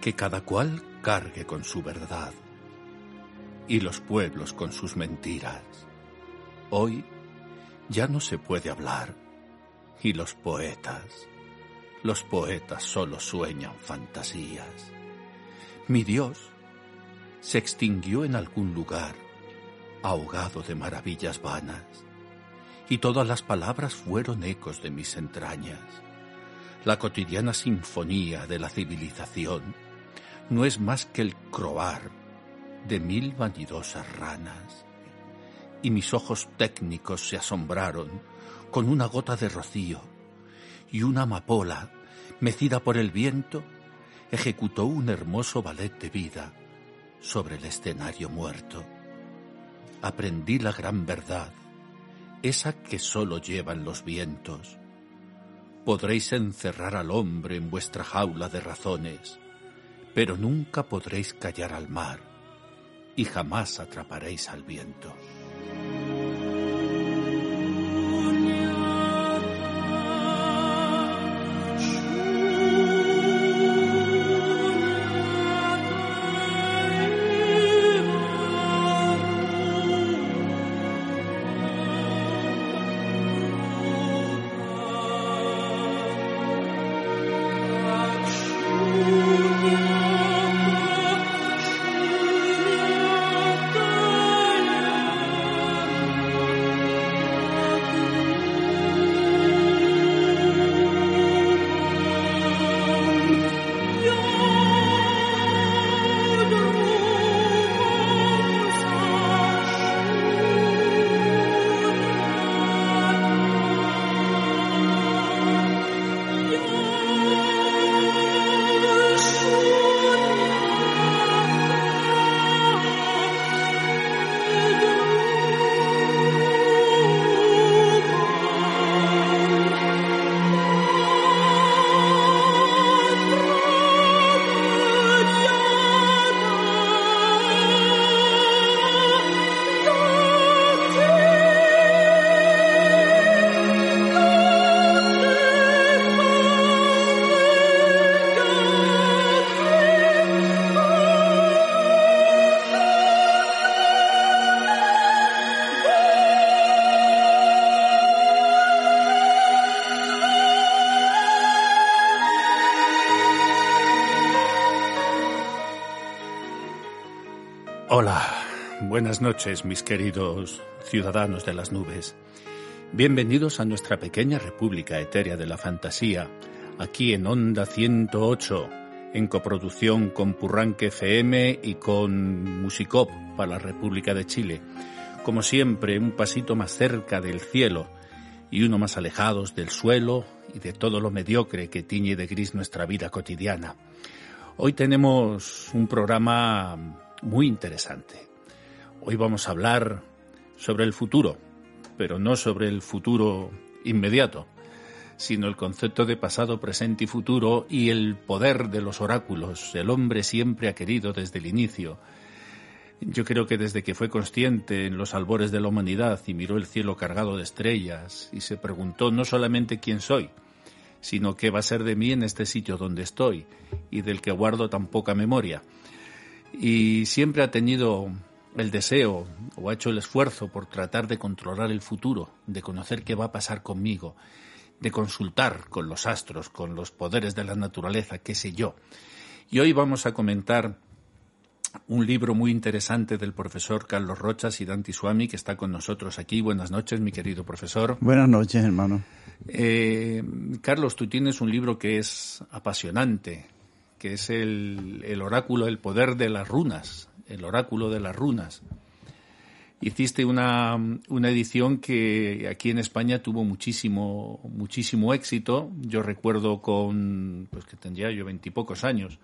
que cada cual cargue con su verdad y los pueblos con sus mentiras. Hoy ya no se puede hablar y los poetas, los poetas solo sueñan fantasías. Mi Dios se extinguió en algún lugar, ahogado de maravillas vanas, y todas las palabras fueron ecos de mis entrañas. La cotidiana sinfonía de la civilización no es más que el croar de mil vanidosas ranas. Y mis ojos técnicos se asombraron con una gota de rocío y una amapola, mecida por el viento, ejecutó un hermoso ballet de vida sobre el escenario muerto. Aprendí la gran verdad, esa que sólo llevan los vientos. Podréis encerrar al hombre en vuestra jaula de razones, pero nunca podréis callar al mar y jamás atraparéis al viento. Buenas noches mis queridos ciudadanos de las nubes. Bienvenidos a nuestra pequeña república etérea de la fantasía, aquí en Onda 108, en coproducción con Purranque FM y con Musicop para la República de Chile. Como siempre, un pasito más cerca del cielo y uno más alejados del suelo y de todo lo mediocre que tiñe de gris nuestra vida cotidiana. Hoy tenemos un programa muy interesante. Hoy vamos a hablar sobre el futuro, pero no sobre el futuro inmediato, sino el concepto de pasado, presente y futuro y el poder de los oráculos. El hombre siempre ha querido desde el inicio. Yo creo que desde que fue consciente en los albores de la humanidad y miró el cielo cargado de estrellas y se preguntó no solamente quién soy, sino qué va a ser de mí en este sitio donde estoy y del que guardo tan poca memoria y siempre ha tenido el deseo o ha hecho el esfuerzo por tratar de controlar el futuro, de conocer qué va a pasar conmigo, de consultar con los astros, con los poderes de la naturaleza, qué sé yo. Y hoy vamos a comentar un libro muy interesante del profesor Carlos Rochas y Dante Suami, que está con nosotros aquí. Buenas noches, mi querido profesor. Buenas noches, hermano. Eh, Carlos, tú tienes un libro que es apasionante, que es el, el oráculo, el poder de las runas, el oráculo de las runas. Hiciste una, una, edición que aquí en España tuvo muchísimo, muchísimo éxito. Yo recuerdo con, pues que tendría yo veintipocos años,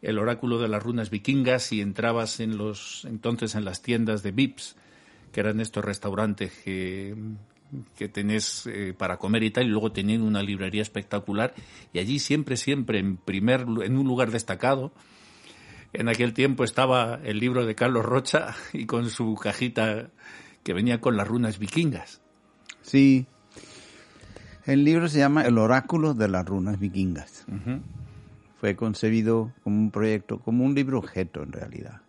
el oráculo de las runas vikingas y entrabas en los, entonces en las tiendas de Vips, que eran estos restaurantes que, que tenés eh, para comer y tal, y luego tenían una librería espectacular, y allí siempre, siempre, en primer, en un lugar destacado, en aquel tiempo estaba el libro de Carlos Rocha y con su cajita que venía con las runas vikingas. Sí. El libro se llama El oráculo de las runas vikingas. fue concebido como un proyecto, como un libro objeto en realidad.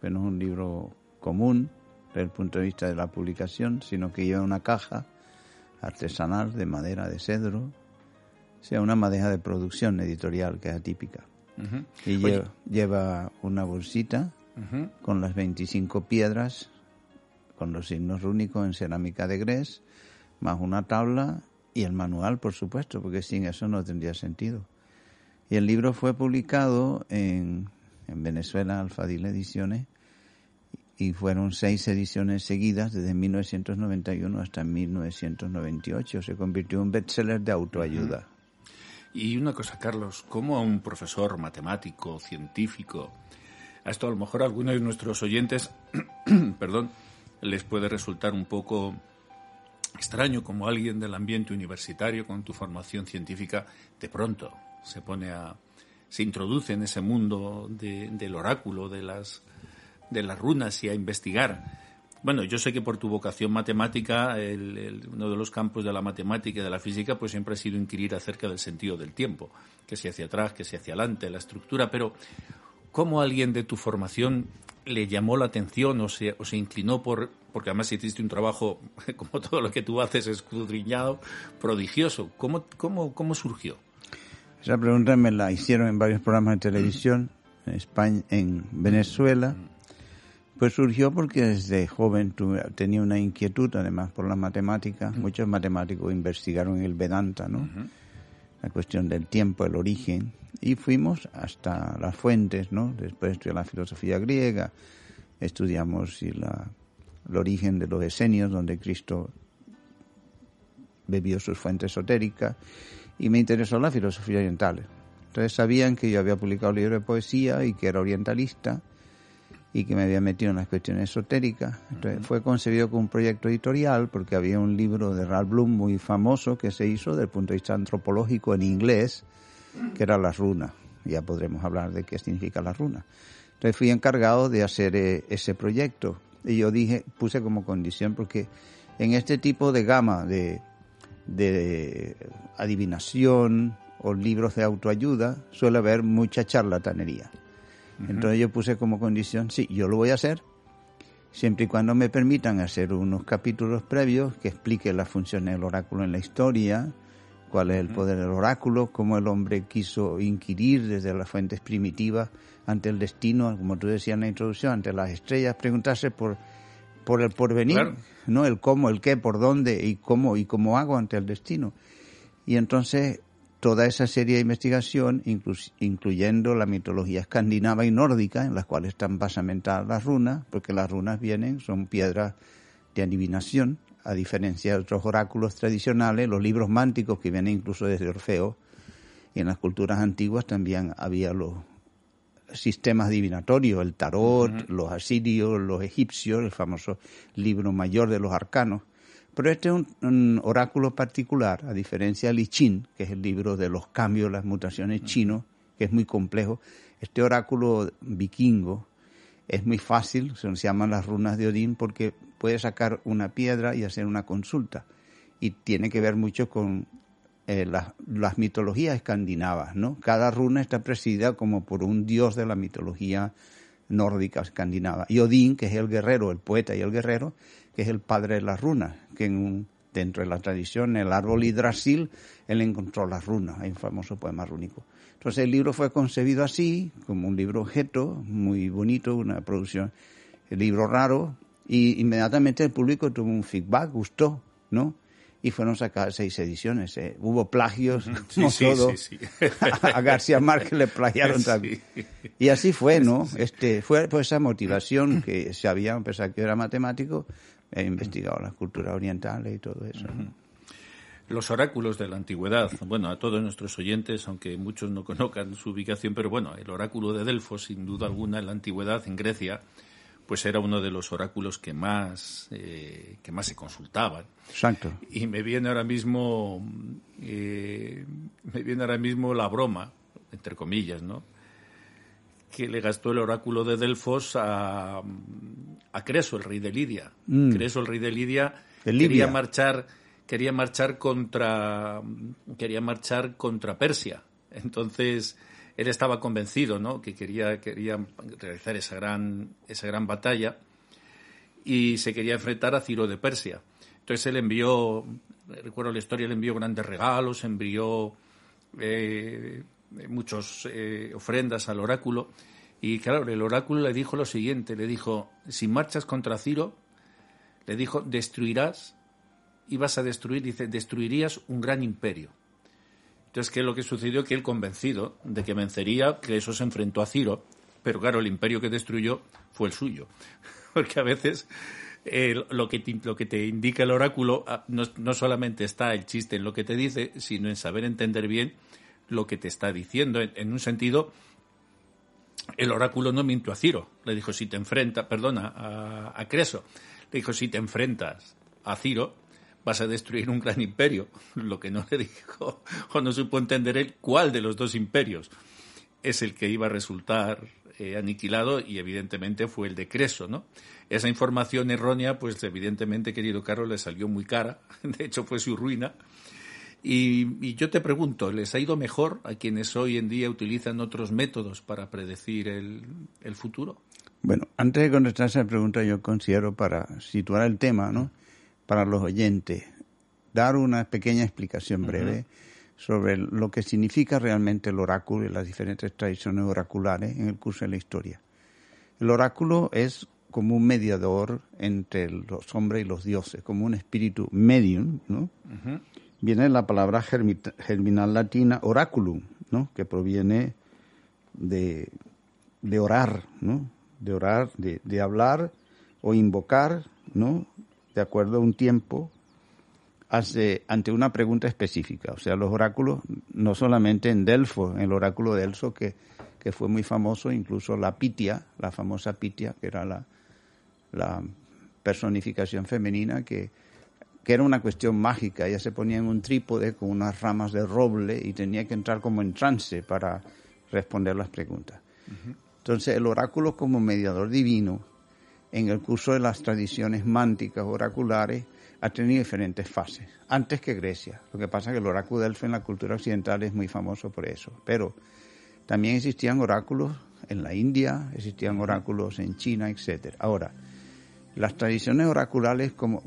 Pero no es un libro común desde el punto de vista de la publicación, sino que lleva una caja artesanal de madera de cedro, o sea, una madeja de producción editorial que es atípica. Y lleva, una bolsita con las 25 piedras, con los signos rúnicos en cerámica de Gres, más una tabla y el manual, por supuesto, porque sin eso no tendría sentido. Y el libro fue publicado en, en Venezuela, Alfadil Ediciones, y fueron seis ediciones seguidas desde 1991 hasta 1998. Se convirtió en un bestseller de autoayuda. Y una cosa, Carlos, ¿cómo a un profesor matemático, científico, a esto a lo mejor a algunos de nuestros oyentes, perdón, les puede resultar un poco extraño como alguien del ambiente universitario con tu formación científica de pronto se pone a se introduce en ese mundo del oráculo de las de las runas y a investigar. Bueno, yo sé que por tu vocación matemática, uno de los campos de la matemática y de la física, pues siempre ha sido inquirir acerca del sentido del tiempo, que si hacia atrás, que si hacia adelante, la estructura, pero ¿cómo alguien de tu formación le llamó la atención o se, o se inclinó por, porque además hiciste un trabajo, como todo lo que tú haces, escudriñado, prodigioso. ¿Cómo, cómo, cómo surgió? Esa pregunta me la hicieron en varios programas de televisión, en España, en Venezuela, pues surgió porque desde joven tenía una inquietud, además por la matemática. Muchos matemáticos investigaron el Vedanta, ¿no? La cuestión del tiempo, el origen. Y fuimos hasta las fuentes, ¿no? Después estudié la filosofía griega, estudiamos la, el origen de los esenios, donde Cristo bebió sus fuentes esotéricas, y me interesó la filosofía oriental. Entonces sabían que yo había publicado un libro de poesía y que era orientalista y que me había metido en las cuestiones esotéricas. Entonces, fue concebido como un proyecto editorial porque había un libro de Ralph Bloom muy famoso que se hizo desde el punto de vista antropológico en inglés, que era las runas. Ya podremos hablar de qué significa la runa. Entonces fui encargado de hacer eh, ese proyecto y yo dije, puse como condición porque en este tipo de gama de, de adivinación o libros de autoayuda suele haber mucha charlatanería. Entonces yo puse como condición, sí, yo lo voy a hacer, siempre y cuando me permitan hacer unos capítulos previos que expliquen las funciones del oráculo en la historia, cuál es el poder del oráculo, cómo el hombre quiso inquirir desde las fuentes primitivas ante el destino, como tú decías en la introducción, ante las estrellas, preguntarse por, por el porvenir, no el cómo, el qué, por dónde y cómo y cómo hago ante el destino. Y entonces toda esa serie de investigación, incluyendo la mitología escandinava y nórdica, en las cuales están basamentadas las runas, porque las runas vienen, son piedras de adivinación, a diferencia de otros oráculos tradicionales, los libros mánticos que vienen incluso desde Orfeo, y en las culturas antiguas también había los sistemas adivinatorios, el tarot, los asirios, los egipcios, el famoso libro mayor de los arcanos. Pero este es un, oráculo particular, a diferencia del I Ching, que es el libro de los cambios, las mutaciones chinos, que es muy complejo. Este oráculo vikingo es muy fácil, se llaman las runas de Odín, porque puede sacar una piedra y hacer una consulta. Y tiene que ver mucho con eh, las, mitologías escandinavas, ¿no? Cada runa está presidida como por un dios de la mitología nórdica escandinava. Y Odín, que es el guerrero, el poeta y el guerrero, que es el padre de las runas, que en un, dentro de la tradición, el árbol hidrasil, él encontró las runas, hay un famoso poema rúnico. Entonces el libro fue concebido así, como un libro objeto, muy bonito, una producción, el libro raro, y inmediatamente el público tuvo un feedback, gustó, ¿no? y fueron sacadas seis ediciones. ¿eh? Hubo plagios, no todo. a García Márquez le plagiaron también. Y así fue, ¿no? Este, fue por esa motivación que se había, a pesar que era matemático, he investigado las culturas orientales y todo eso. Los oráculos de la antigüedad, bueno, a todos nuestros oyentes, aunque muchos no conozcan su ubicación, pero bueno, el oráculo de Delfos, sin duda alguna, en la antigüedad, en Grecia, pues era uno de los oráculos que más, eh, que más se consultaban. Exacto. Y me viene ahora mismo, eh, me viene ahora mismo la broma, entre comillas, ¿no? Que le gastó el oráculo de Delfos a, a Creso, el rey de Lidia. Mm. Creso, el rey de Lidia, quería marchar, quería marchar contra, quería marchar contra Persia. Entonces, él estaba convencido, ¿no? Que quería, quería realizar esa gran, esa gran batalla y se quería enfrentar a Ciro de Persia. Entonces él envió, recuerdo la historia, él envió grandes regalos, envió eh, muchas eh, ofrendas al oráculo. Y claro, el oráculo le dijo lo siguiente, le dijo, si marchas contra Ciro, le dijo, destruirás, y vas a destruir, dice, destruirías un gran imperio. Entonces, ¿qué es lo que sucedió? Que él convencido de que vencería, que eso se enfrentó a Ciro, pero claro, el imperio que destruyó fue el suyo. Porque a veces eh, lo, que te, lo que te indica el oráculo ah, no, no solamente está el chiste en lo que te dice, sino en saber entender bien lo que te está diciendo. En, un sentido, el oráculo no mintió a Ciro. Le dijo, si te enfrentas, perdona, a, a Creso, le dijo, si te enfrentas a Ciro, vas a destruir un gran imperio. Lo que no le dijo, o no supo entender él, cuál de los dos imperios es el que iba a resultar eh, aniquilado y evidentemente fue el de Creso, ¿no? Esa información errónea, pues evidentemente, querido Carlos, le salió muy cara, de hecho fue su ruina, y, yo te pregunto, ¿les ha ido mejor a quienes hoy en día utilizan otros métodos para predecir el, futuro? Bueno, antes de contestar esa pregunta, yo considero para situar el tema, ¿no? Para los oyentes, dar una pequeña explicación breve sobre lo que significa realmente el oráculo y las diferentes tradiciones oraculares en el curso de la historia. El oráculo es como un mediador entre los hombres y los dioses, como un espíritu medium, ¿no? Viene la palabra germinal latina oraculum, ¿no? que proviene de, orar, ¿no? de orar, de, de, hablar o invocar, ¿no? de acuerdo a un tiempo, hace, ante una pregunta específica. O sea, los oráculos, no solamente en Delfo, en el oráculo de Delfo, que, que fue muy famoso, incluso la Pitia, la famosa Pitia, que era la personificación femenina que que era una cuestión mágica. Ella se ponía en un trípode con unas ramas de roble y tenía que entrar como en trance para responder las preguntas. Entonces, el oráculo como mediador divino, en el curso de las tradiciones mánticas oraculares, ha tenido diferentes fases, antes que Grecia. Lo que pasa es que el oráculo de en la cultura occidental es muy famoso por eso. Pero también existían oráculos en la India, existían oráculos en China, etc. Ahora, las tradiciones oraculares como,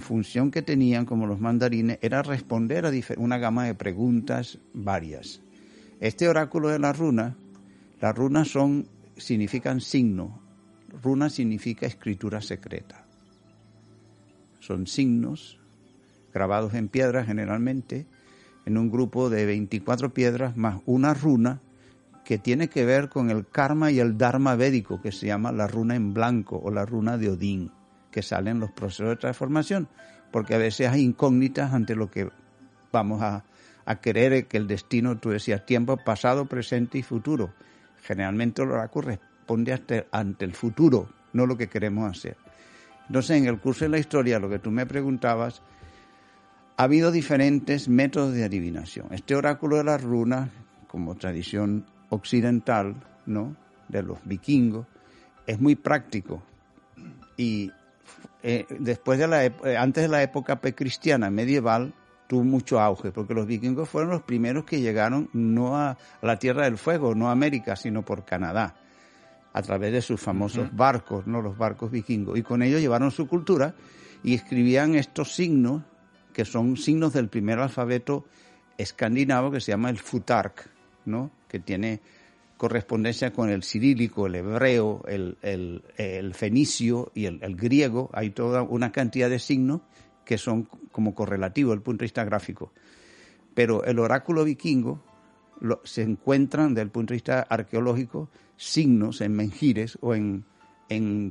función que tenían, como los mandarines, era responder a una gama de preguntas varias. Este oráculo de la runa, las runas son, significan signo. Runa significa escritura secreta. Son signos grabados en piedra generalmente, en un grupo de 24 piedras más una runa que tiene que ver con el karma y el dharma védico, que se llama la runa en blanco o la runa de Odín, que salen los procesos de transformación, porque a veces hay incógnitas ante lo que vamos a, a querer que el destino, tú decías, tiempo pasado, presente y futuro. Generalmente el oráculo responde ante el futuro, no lo que queremos hacer. Entonces, en el curso de la historia, lo que tú me preguntabas, ha habido diferentes métodos de adivinación. Este oráculo de las runas, como tradición occidental, ¿no? De los vikingos, es muy práctico. Y eh, después de la, eh, antes de la época precristiana medieval tuvo mucho auge porque los vikingos fueron los primeros que llegaron no a, la Tierra del Fuego, no a América, sino por Canadá a través de sus famosos barcos, no los barcos vikingos. Y con ellos llevaron su cultura y escribían estos signos que son signos del primer alfabeto escandinavo que se llama el futark, ¿no? que tiene correspondencia con el cirílico, el hebreo, el, fenicio y el, griego. Hay toda una cantidad de signos que son como correlativos desde el punto de vista gráfico. Pero el oráculo vikingo se encuentran desde el punto de vista arqueológico signos en menjires o en,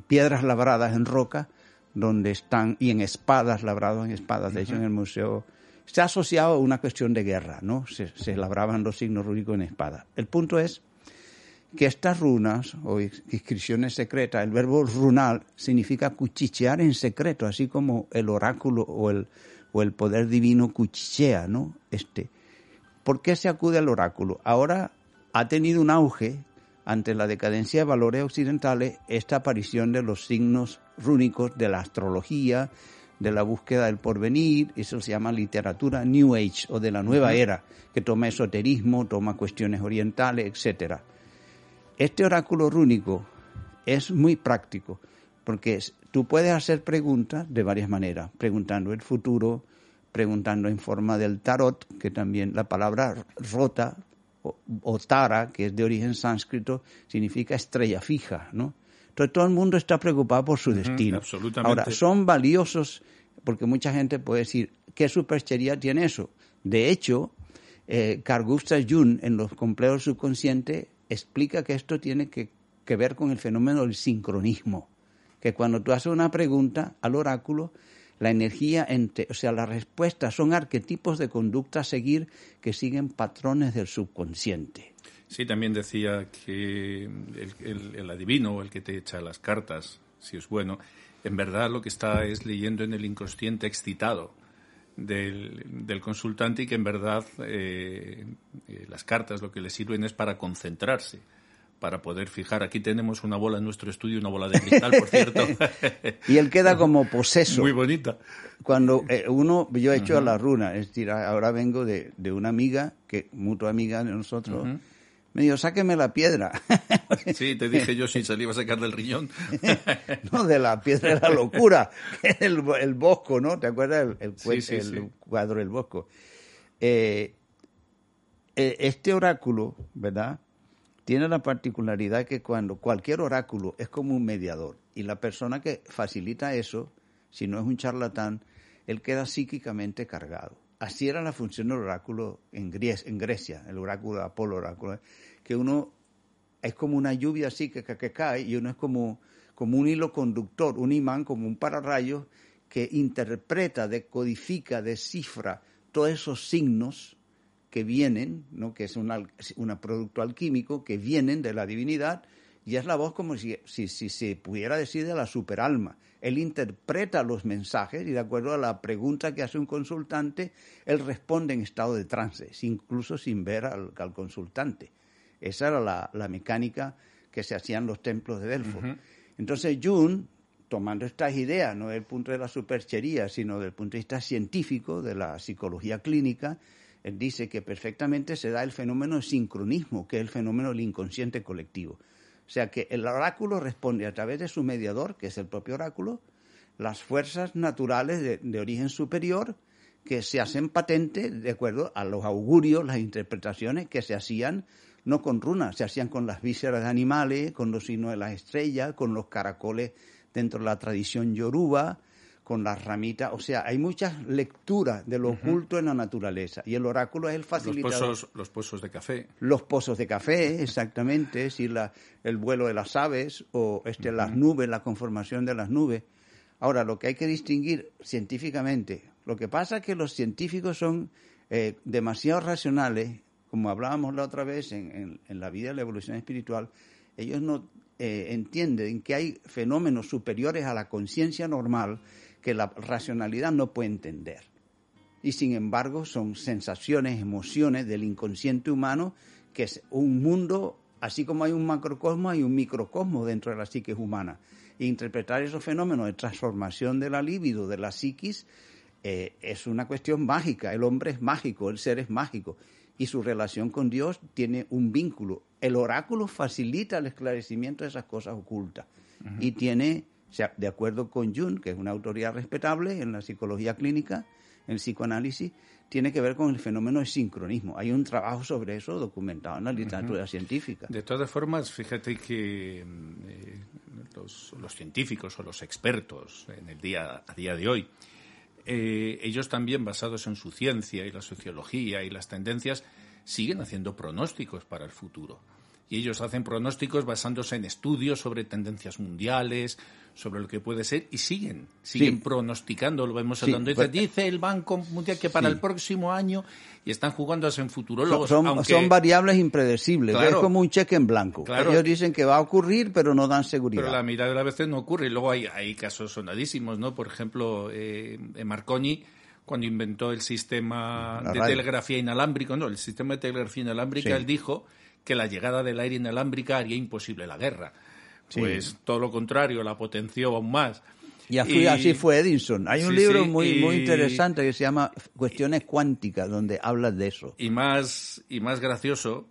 piedras labradas en roca donde están y en espadas labrados en espadas. De hecho, en el museo está asociado a una cuestión de guerra, ¿no? Se, se labraban los signos rúnicos en espada. El punto es que estas runas o inscripciones secretas, el verbo runal significa cuchichear en secreto, así como el oráculo o el, o el poder divino cuchichea, ¿no? Este. ¿Por qué se acude al oráculo? Ahora ha tenido un auge ante la decadencia de valores occidentales esta aparición de los signos rúnicos de la astrología, de la búsqueda del porvenir, eso se llama literatura New Age o de la nueva era, que toma esoterismo, toma cuestiones orientales, etcétera. Este oráculo rúnico es muy práctico, porque tú puedes hacer preguntas de varias maneras, preguntando el futuro, preguntando en forma del tarot, que también la palabra rota o, tara, que es de origen sánscrito, significa estrella fija, ¿no? Entonces todo el mundo está preocupado por su destino. absolutamente. Ahora, son valiosos porque mucha gente puede decir, ¿qué superchería tiene eso? De hecho, eh, Carl Gustav Jung en los complejos subconscientes explica que esto tiene que, que ver con el fenómeno del sincronismo, que cuando tú haces una pregunta al oráculo, la energía, entre, o sea, las respuestas son arquetipos de conducta a seguir que siguen patrones del subconsciente. Sí, también decía que el, adivino o el que te echa las cartas, si es bueno, en verdad lo que está es leyendo en el inconsciente excitado del, consultante y que en verdad eh, eh, las cartas lo que le sirven es para concentrarse para poder fijar. Aquí tenemos una bola en nuestro estudio, una bola de cristal, por cierto. y él queda como poseso. Muy bonita. Cuando eh, uno, yo he hecho la runa, es decir, ahora vengo de, una amiga, que mutua amiga de nosotros, me dijo, sáqueme la piedra. sí, te dije yo si salía a sacar del riñón. no, de la piedra de la locura, el, el bosco, ¿no? ¿Te acuerdas el, el, cuadro del bosco? Eh, eh, este oráculo, ¿verdad? Tiene la particularidad que cuando cualquier oráculo es como un mediador y la persona que facilita eso, si no es un charlatán, él queda psíquicamente cargado. Así era la función del oráculo en, Grecia, el oráculo de Apolo, oráculo, que uno es como una lluvia así que, cae y uno es como, como un hilo conductor, un imán, como un pararrayos que interpreta, decodifica, descifra todos esos signos que vienen, ¿no? que es un producto alquímico, que vienen de la divinidad, y es la voz como si, si, se pudiera decir de la superalma. Él interpreta los mensajes y de acuerdo a la pregunta que hace un consultante, él responde en estado de trance, incluso sin ver al, consultante. Esa era la, mecánica que se hacía en los templos de Delfos. Entonces Jung, tomando estas ideas, no del punto de la superchería, sino del punto de vista científico, de la psicología clínica, dice que perfectamente se da el fenómeno de sincronismo, que es el fenómeno del inconsciente colectivo. O sea que el oráculo responde a través de su mediador, que es el propio oráculo, las fuerzas naturales de, origen superior que se hacen patentes de acuerdo a los augurios, las interpretaciones que se hacían no con runas, se hacían con las vísceras de animales, con los signos de las estrellas, con los caracoles dentro de la tradición yoruba, con las ramitas. O sea, hay muchas lecturas de lo oculto en la naturaleza. Y el oráculo es el facilitador. Los pozos, los pozos de café. Los pozos de café, exactamente. si la, el vuelo de las aves o este, las nubes, la conformación de las nubes. Ahora, lo que hay que distinguir científicamente, lo que pasa es que los científicos son eh, demasiado racionales, como hablábamos la otra vez en, en, la vida de la evolución espiritual, ellos no eh, entienden que hay fenómenos superiores a la conciencia normal que la racionalidad no puede entender. Y sin embargo son sensaciones, emociones del inconsciente humano, que es un mundo, así como hay un macrocosmo, hay un microcosmo dentro de la psique humana. E interpretar esos fenómenos de transformación de la libido, de la psiquis, eh, es una cuestión mágica. El hombre es mágico, el ser es mágico. Y su relación con Dios tiene un vínculo. El oráculo facilita el esclarecimiento de esas cosas ocultas. Y tiene o sea, de acuerdo con Jung, que es una autoridad respetable en la psicología clínica, en el psicoanálisis, tiene que ver con el fenómeno del sincronismo. Hay un trabajo sobre eso documentado en la literatura científica. De todas formas, fíjate que eh, los, científicos o los expertos en el día a día de hoy, eh, ellos también basados en su ciencia y la sociología y las tendencias, siguen haciendo pronósticos para el futuro y ellos hacen pronósticos basándose en estudios sobre tendencias mundiales, sobre lo que puede ser y siguen, siguen pronosticando, lo vemos hablando. Pues, dice, el Banco Mundial que para el próximo año y están jugando a ser futurólogos. Son, son variables impredecibles, es como un cheque en blanco. Ellos dicen que va a ocurrir, pero no dan seguridad. Pero la mirada a veces no ocurre. Y luego hay, hay casos sonadísimos, ¿no? Por ejemplo, eh, Marconi cuando inventó el sistema de telegrafía inalámbrico, no, el sistema de telegrafía inalámbrica, él dijo que la llegada del aire inalámbrica haría imposible la guerra. Pues todo lo contrario, la potenció aún más. Y así, fue Edison. Hay un libro muy, muy interesante que se llama Cuestiones cuánticas, donde habla de eso. Y más, y más gracioso,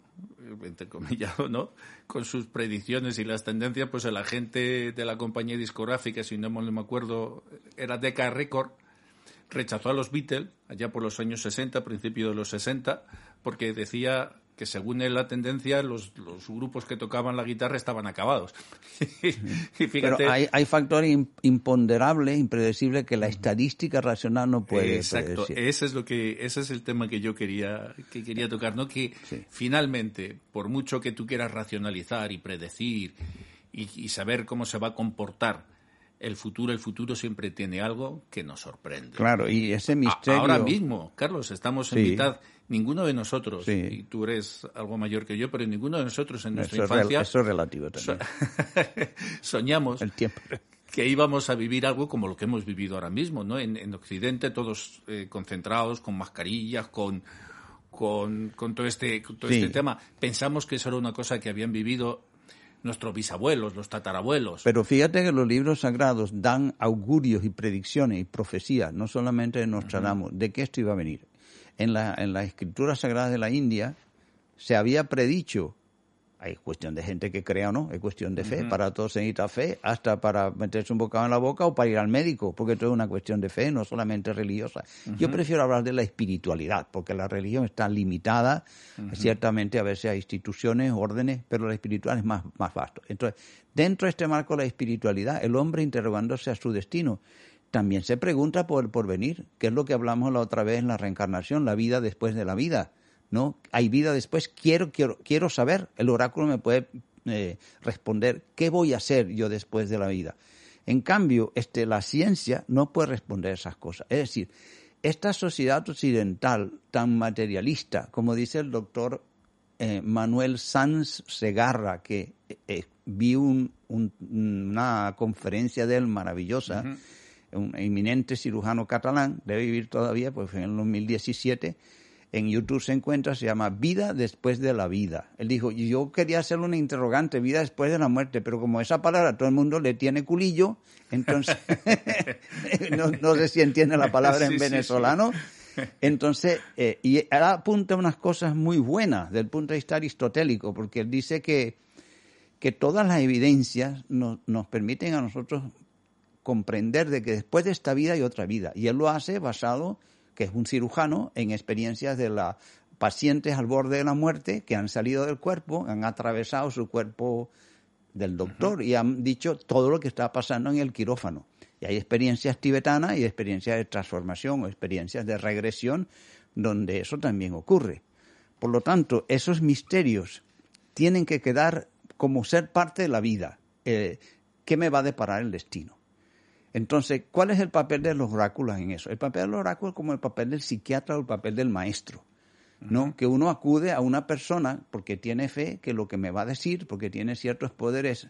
entre comillas, ¿no? Con sus predicciones y las tendencias, pues el agente de la compañía discográfica, si no me acuerdo, era Decca Record, rechazó a los Beatles allá por los años 60, principio de los 60, porque decía que según la tendencia los, los, grupos que tocaban la guitarra estaban acabados. y Pero hay, hay factores imponderables, impredecibles que la estadística racional no puede Exacto, ese es lo que ese es el tema que yo quería que quería tocar, no que finalmente por mucho que tú quieras racionalizar y predecir y, y saber cómo se va a comportar el futuro, el futuro siempre tiene algo que nos sorprende. Claro, y ese misterio. ahora mismo, Carlos, estamos en mitad. Ninguno de nosotros, y tú eres algo mayor que yo, pero ninguno de nosotros en nuestra infancia. eso es relativo también. soñamos. El tiempo que íbamos a vivir algo como lo que hemos vivido ahora mismo, ¿no? En, Occidente, todos eh, concentrados, con mascarillas, con, con, todo, este, con todo este tema. Pensamos que eso era una cosa que habían vivido nuestros bisabuelos, los tatarabuelos. Pero fíjate que los libros sagrados dan augurios y predicciones y profecías, no solamente de Nostradamus, de que esto iba a venir. En la, en la escritura sagrada de la India se había predicho hay cuestión de gente que crea o no, hay cuestión de fe. Para todos se necesita fe, hasta para meterse un bocado en la boca o para ir al médico, porque esto es una cuestión de fe, no solamente religiosa. Yo prefiero hablar de la espiritualidad, porque la religión está limitada, ciertamente a veces a instituciones, órdenes, pero la espiritual es más, más vasto. Entonces, dentro de este marco de la espiritualidad, el hombre interrogándose a su destino, también se pregunta por el porvenir, que es lo que hablamos la otra vez en la reencarnación, la vida después de la vida ¿no? Hay vida después, quiero, quiero, quiero saber, el oráculo me puede eh, responder qué voy a hacer yo después de la vida. En cambio, este, la ciencia no puede responder esas cosas. Es decir, esta sociedad occidental tan materialista, como dice el doctor eh, Manuel Sanz Segarra, que eh, vi una conferencia de él maravillosa, un eminente cirujano catalán, debe vivir todavía, pues en el 2017, en YouTube se encuentra, se llama Vida después de la vida. Él dijo, yo quería hacer una interrogante, vida después de la muerte, pero como esa palabra todo el mundo le tiene culillo, entonces, no, sé si entiende la palabra en venezolano, entonces, eh, y él apunta unas cosas muy buenas desde el punto de vista aristotélico, porque él dice que, que todas las evidencias nos, nos permiten a nosotros comprender de que después de esta vida hay otra vida, y él lo hace basado que es un cirujano, en experiencias de la pacientes al borde de la muerte que han salido del cuerpo, han atravesado su cuerpo del doctor y han dicho todo lo que está pasando en el quirófano. Y hay experiencias tibetanas y experiencias de transformación o experiencias de regresión donde eso también ocurre. Por lo tanto, esos misterios tienen que quedar como ser parte de la vida. Eh, ¿Qué me va a deparar el destino? Entonces, ¿cuál es el papel de los oráculos en eso? El papel de los oráculos es como el papel del psiquiatra o el papel del maestro, ¿no? Que uno acude a una persona porque tiene fe que lo que me va a decir, porque tiene ciertos poderes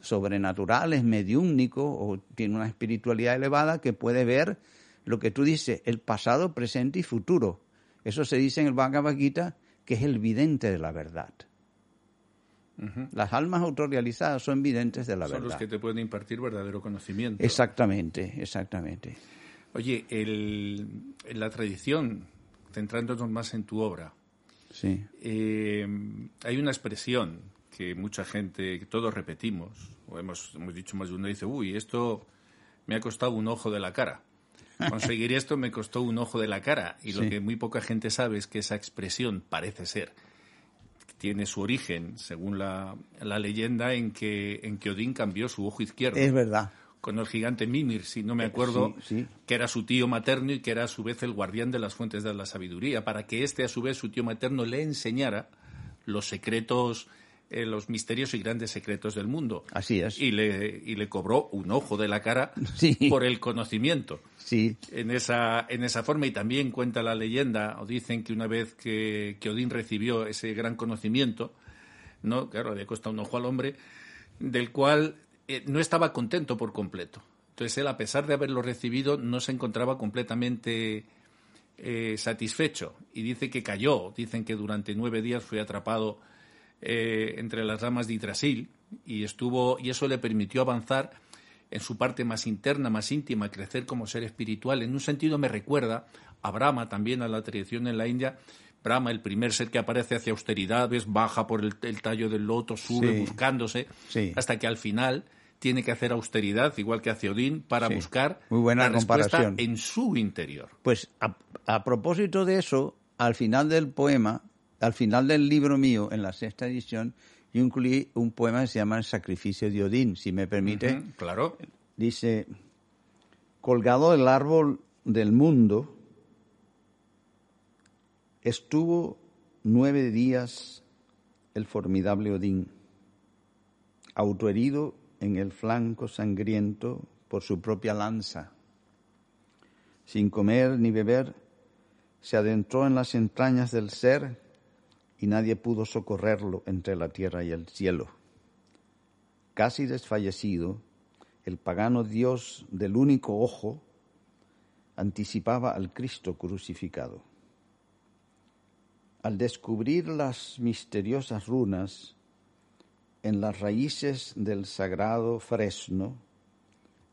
sobrenaturales, mediúmnicos, o tiene una espiritualidad elevada que puede ver lo que tú dices, el pasado, presente y futuro. Eso se dice en el Bhagavad Gita, que es el vidente de la verdad. Las almas autorrealizadas son videntes de la verdad. Son los que te pueden impartir verdadero conocimiento. Exactamente, exactamente. Oye, en la tradición, centrándonos más en tu obra, sí. Eh, hay una expresión que mucha gente, que todos repetimos, o hemos, hemos dicho más de uno, dice, uy, esto me ha costado un ojo de la cara. Conseguir esto me costó un ojo de la cara. Y lo que muy poca gente sabe es que esa expresión parece ser tiene su origen, según la, la leyenda, en que, en que Odín cambió su ojo izquierdo. Es verdad. Con el gigante Mimir, si no me eh, acuerdo, que era su tío materno y que era a su vez el guardián de las fuentes de la sabiduría, para que éste, a su vez, su tío materno, le enseñara los secretos eh, los misterios y grandes secretos del mundo. Así es. Y le, y le cobró un ojo de la cara por el conocimiento. Sí. En esa, en esa forma. Y también cuenta la leyenda, o dicen que una vez que, que Odín recibió ese gran conocimiento, ¿no? Claro, le costado un ojo al hombre, del cual eh, no estaba contento por completo. Entonces él, a pesar de haberlo recibido, no se encontraba completamente eh, satisfecho. Y dice que cayó. Dicen que durante nueve días fue atrapado eh, entre las ramas de Yggdrasil y estuvo y eso le permitió avanzar en su parte más interna, más íntima, crecer como ser espiritual. En un sentido me recuerda a Brahma también, a la tradición en la India. Brahma, el primer ser que aparece hacia austeridades, baja por el, tallo del loto, sube buscándose, hasta que al final tiene que hacer austeridad, igual que hace Odín, para buscar Muy buena la comparación. en su interior. Pues a, propósito de eso, al final del poema, al final del libro mío, en la sexta edición, yo incluí un poema que se llama El sacrificio de Odín, si me permite. claro. Dice, colgado el árbol del mundo, estuvo nueve días el formidable Odín, autoherido en el flanco sangriento por su propia lanza. Sin comer ni beber, se adentró en las entrañas del ser y nadie pudo socorrerlo entre la tierra y el cielo. Casi desfallecido, el pagano Dios del único ojo anticipaba al Cristo crucificado. Al descubrir las misteriosas runas, en las raíces del sagrado fresno,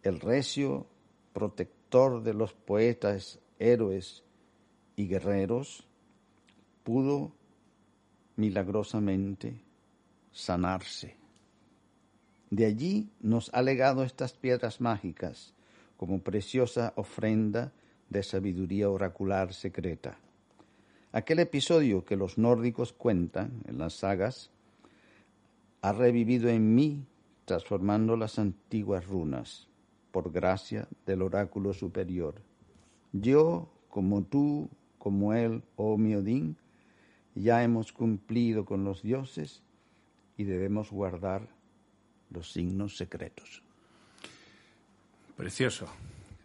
el recio protector de los poetas, héroes y guerreros, pudo milagrosamente sanarse. De allí nos ha legado estas piedras mágicas como preciosa ofrenda de sabiduría oracular secreta. Aquel episodio que los nórdicos cuentan en las sagas ha revivido en mí, transformando las antiguas runas, por gracia del oráculo superior. Yo, como tú, como él, oh Miodín, ya hemos cumplido con los dioses y debemos guardar los signos secretos. Precioso.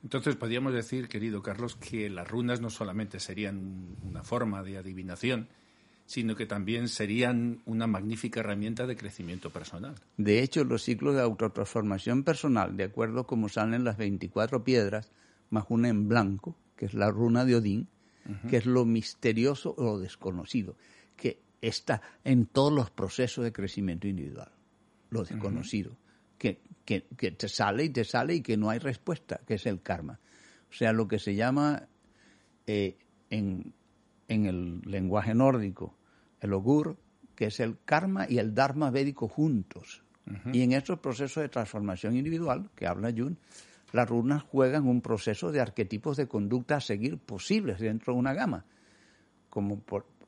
Entonces podríamos decir, querido Carlos, que las runas no solamente serían una forma de adivinación, sino que también serían una magnífica herramienta de crecimiento personal. De hecho, los ciclos de autotransformación personal, de acuerdo como salen las 24 piedras, más una en blanco, que es la runa de Odín, que es lo misterioso o lo desconocido, que está en todos los procesos de crecimiento individual, lo desconocido, que, que, que te sale y te sale y que no hay respuesta, que es el karma. O sea, lo que se llama eh, en, en el lenguaje nórdico el ogur, que es el karma y el dharma védico juntos. Y en estos procesos de transformación individual que habla Jung, las runas juegan un proceso de arquetipos de conducta a seguir posibles dentro de una gama. Como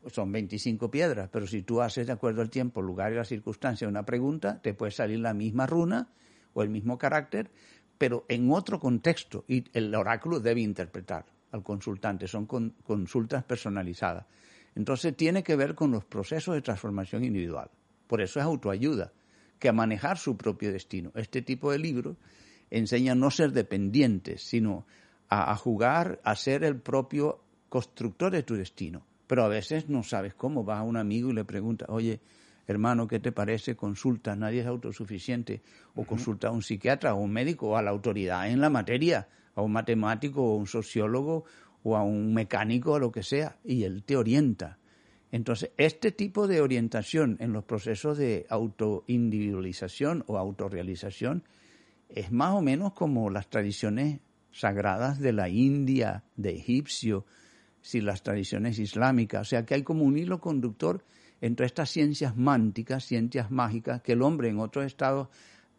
son 25 piedras, pero si tú haces de acuerdo al tiempo, lugar y la circunstancia una pregunta, te puede salir la misma runa o el mismo carácter, pero en otro contexto y el oráculo debe interpretar al consultante. Son consultas personalizadas. Entonces tiene que ver con los procesos de transformación individual. Por eso es autoayuda, que a manejar su propio destino. Este tipo de libros enseña a no ser dependientes, sino a, jugar, a ser el propio constructor de tu destino. Pero a veces no sabes cómo. Vas a un amigo y le preguntas, oye, hermano, ¿qué te parece? Consulta, nadie es autosuficiente. O consulta a un psiquiatra o un médico o a la autoridad en la materia, a un matemático o un sociólogo o a un mecánico o lo que sea, y él te orienta. Entonces, este tipo de orientación en los procesos de autoindividualización o autorrealización es más o menos como las tradiciones sagradas de la India, de egipcio, si las tradiciones islámicas. O sea que hay como un hilo conductor entre estas ciencias mánticas, ciencias mágicas, que el hombre en otros estados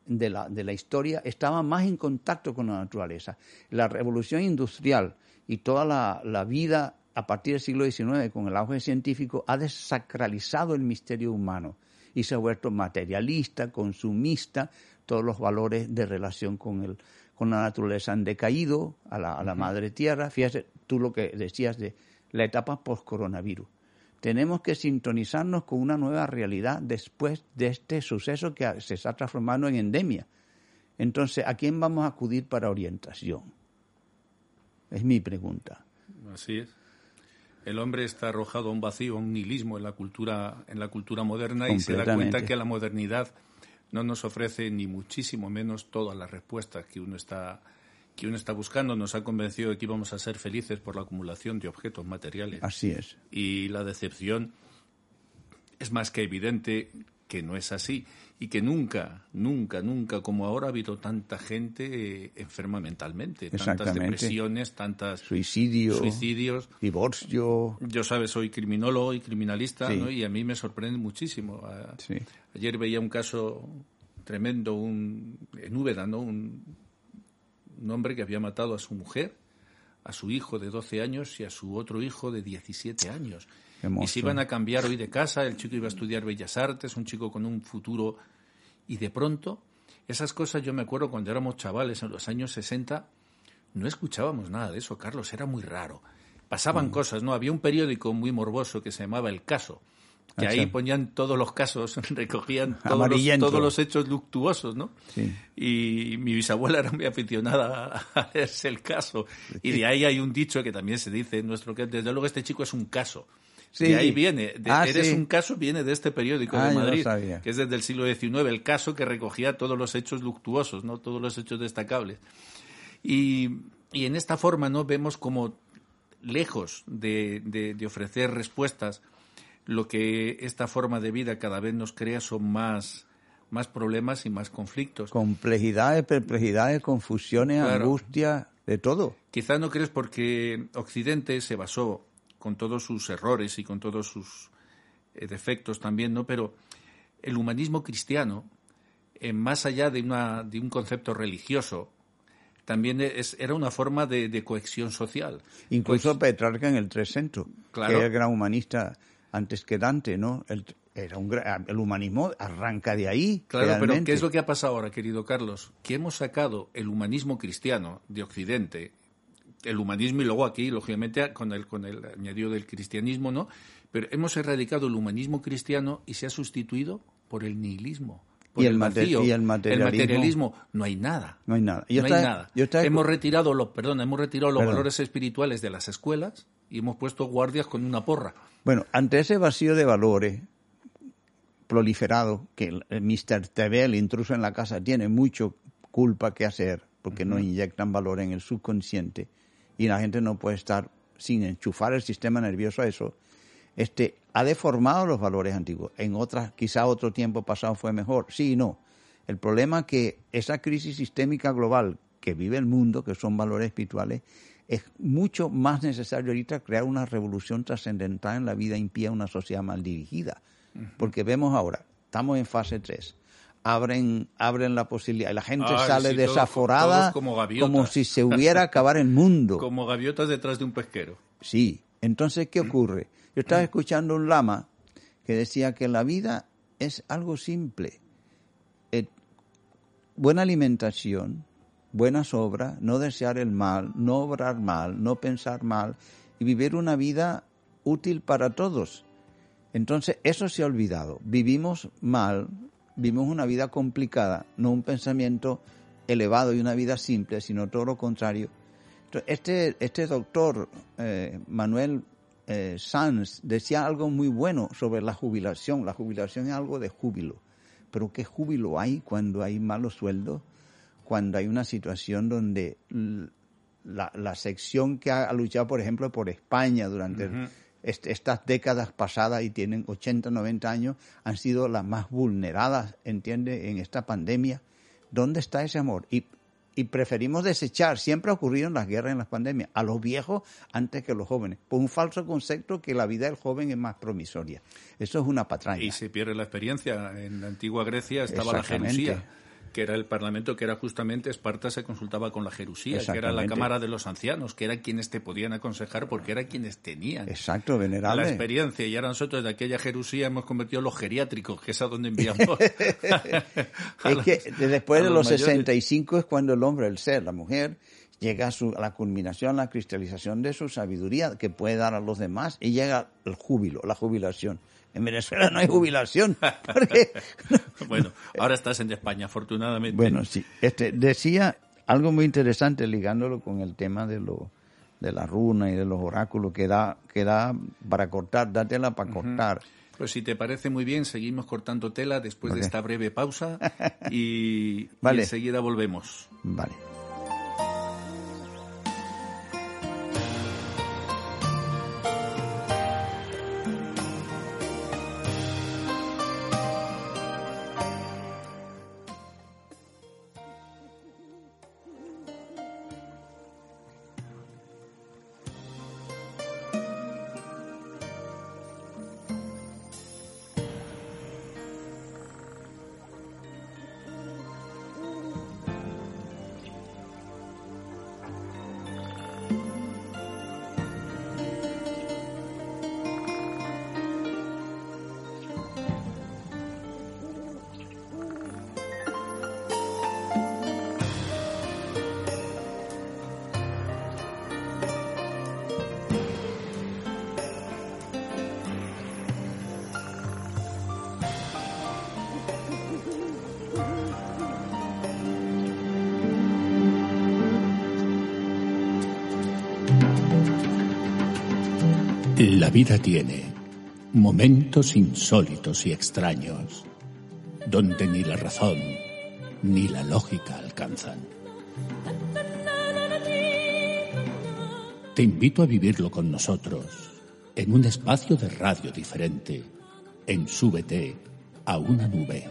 de la, de la historia estaba más en contacto con la naturaleza. La revolución industrial y toda la, vida a partir del siglo XIX, con el auge científico, ha desacralizado el misterio humano y se ha vuelto materialista, consumista, todos los valores de relación con, el, con la naturaleza han decaído, a la, a la madre tierra. Fíjate tú lo que decías de la etapa post-coronavirus. Tenemos que sintonizarnos con una nueva realidad después de este suceso que se está transformando en endemia. Entonces, ¿a quién vamos a acudir para orientación? Es mi pregunta. Así es. El hombre está arrojado a un vacío, a un nihilismo en la cultura, en la cultura moderna y se da cuenta que la modernidad no nos ofrece ni muchísimo menos todas las respuestas que uno está que uno está buscando. Nos ha convencido de que íbamos a ser felices por la acumulación de objetos materiales. Así es. Y la decepción es más que evidente que no es así y que nunca, nunca, nunca como ahora ha habido tanta gente eh, enferma mentalmente, tantas depresiones, tantas suicidios, suicidios, divorcio. Yo sabes, soy criminólogo y criminalista, ¿no? Y a mí me sorprende muchísimo. Ayer veía un caso tremendo, un en Úbeda, ¿no? Un, un hombre que había matado a su mujer, a su hijo de 12 años y a su otro hijo de 17 años. Y se iban a cambiar hoy de casa, el chico iba a estudiar Bellas Artes, un chico con un futuro. Y de pronto, esas cosas yo me acuerdo cuando éramos chavales en los años 60, no escuchábamos nada de eso, Carlos, era muy raro. Pasaban mm. cosas, ¿no? Había un periódico muy morboso que se llamaba El Caso, que ahí ponían todos los casos, recogían todos los, todos los, hechos luctuosos, ¿no? Y mi bisabuela era muy aficionada a leerse el caso. Y de ahí hay un dicho que también se dice en nuestro que desde luego este chico es un caso. Sí. ahí viene. Ah, eres un caso, viene de este periódico de ah, Madrid, que es desde el siglo XIX, el caso que recogía todos los hechos luctuosos, ¿no? Todos los hechos destacables. Y, y en esta forma, ¿no? Vemos como lejos de, de, ofrecer respuestas, lo que esta forma de vida cada vez nos crea son más, más problemas y más conflictos. Complejidades, perplejidades, confusiones, angustia, de todo. Quizá no crees porque Occidente se basó con todos sus errores y con todos sus eh, defectos también, ¿no? Pero el humanismo cristiano, eh, más allá de, una, de un concepto religioso, también es, era una forma de, cohesión social. Incluso pues Petrarca en el Trecento, claro, que era el gran humanista antes que Dante, ¿no? El, era un, el humanismo arranca de ahí. Claro, pero ¿qué es lo que ha pasado ahora, querido Carlos? Que hemos sacado el humanismo cristiano de Occidente el humanismo y luego aquí, lógicamente, con el, con el añadido del cristianismo, ¿no? Pero hemos erradicado el humanismo cristiano y se ha sustituido por el nihilismo. y, el, vacío, y el materialismo. no hay nada. No hay nada. no hay nada. Hemos retirado los, perdón, hemos retirado los valores espirituales de las escuelas y hemos puesto guardias con una porra. Bueno, ante ese vacío de valores proliferado, que el Mr. TV, el intruso en la casa, tiene mucho culpa que hacer, porque no inyectan valor en el subconsciente, y la gente no puede estar sin enchufar el sistema nervioso a eso. Este ha deformado los valores antiguos. En otras, quizá otro tiempo pasado fue mejor. Sí y no. El problema es que esa crisis sistémica global que vive el mundo, que son valores espirituales, es mucho más necesario ahorita crear una revolución trascendental en la vida impía, una sociedad mal dirigida. Porque vemos ahora, estamos en fase 3 abren, abren la posibilidad. Y la gente sale desaforada como, si se hubiera acabar el mundo. Como gaviotas detrás de un pesquero. Sí. Entonces, ¿qué ocurre? Yo estaba escuchando un lama que decía que la vida es algo simple. Eh, buena alimentación, buenas obras, no desear el mal, no obrar mal, no pensar mal y vivir una vida útil para todos. Entonces, eso se ha olvidado. Vivimos mal, vimos una vida complicada, no un pensamiento elevado y una vida simple, sino todo lo contrario. Este, este doctor eh, Manuel eh, Sanz decía algo muy bueno sobre la jubilación. La jubilación es algo de júbilo. Pero ¿qué júbilo hay cuando hay malos sueldos? Cuando hay una situación donde la, sección que ha luchado, por ejemplo, por España durante estas décadas pasadas y tienen 80, 90 años, han sido las más vulneradas, entiende, en esta pandemia. ¿Dónde está ese amor? Y, y preferimos desechar, siempre ha ocurrido en las guerras y en las pandemias, a los viejos antes que a los jóvenes, por un falso concepto que la vida del joven es más promisoria. Eso es una patraña. Y se pierde la experiencia. En la antigua Grecia estaba la jerusía que era el Parlamento, que era justamente Esparta se consultaba con la Jerusía, que era la Cámara de los Ancianos, que eran quienes te podían aconsejar porque eran quienes tenían Exacto, venerable. la experiencia. Y ahora nosotros de aquella Jerusía hemos convertido los geriátricos, que es a donde enviamos. es que después de los, 65 es cuando el hombre, el ser, la mujer, llega a, su, a, la culminación, la cristalización de su sabiduría que puede dar a los demás y llega el júbilo, la jubilación. En Venezuela no hay jubilación. bueno, ahora estás en España, afortunadamente. Bueno, sí. Este, decía algo muy interesante ligándolo con el tema de lo de la runa y de los oráculos que da, que da para cortar, da tela para cortar. Pues si te parece muy bien, seguimos cortando tela después de esta breve pausa y, vale. y enseguida volvemos. Vale. Vida tiene momentos insólitos y extraños, donde ni la razón ni la lógica alcanzan. Te invito a vivirlo con nosotros, en un espacio de radio diferente, en Súbete a una nube.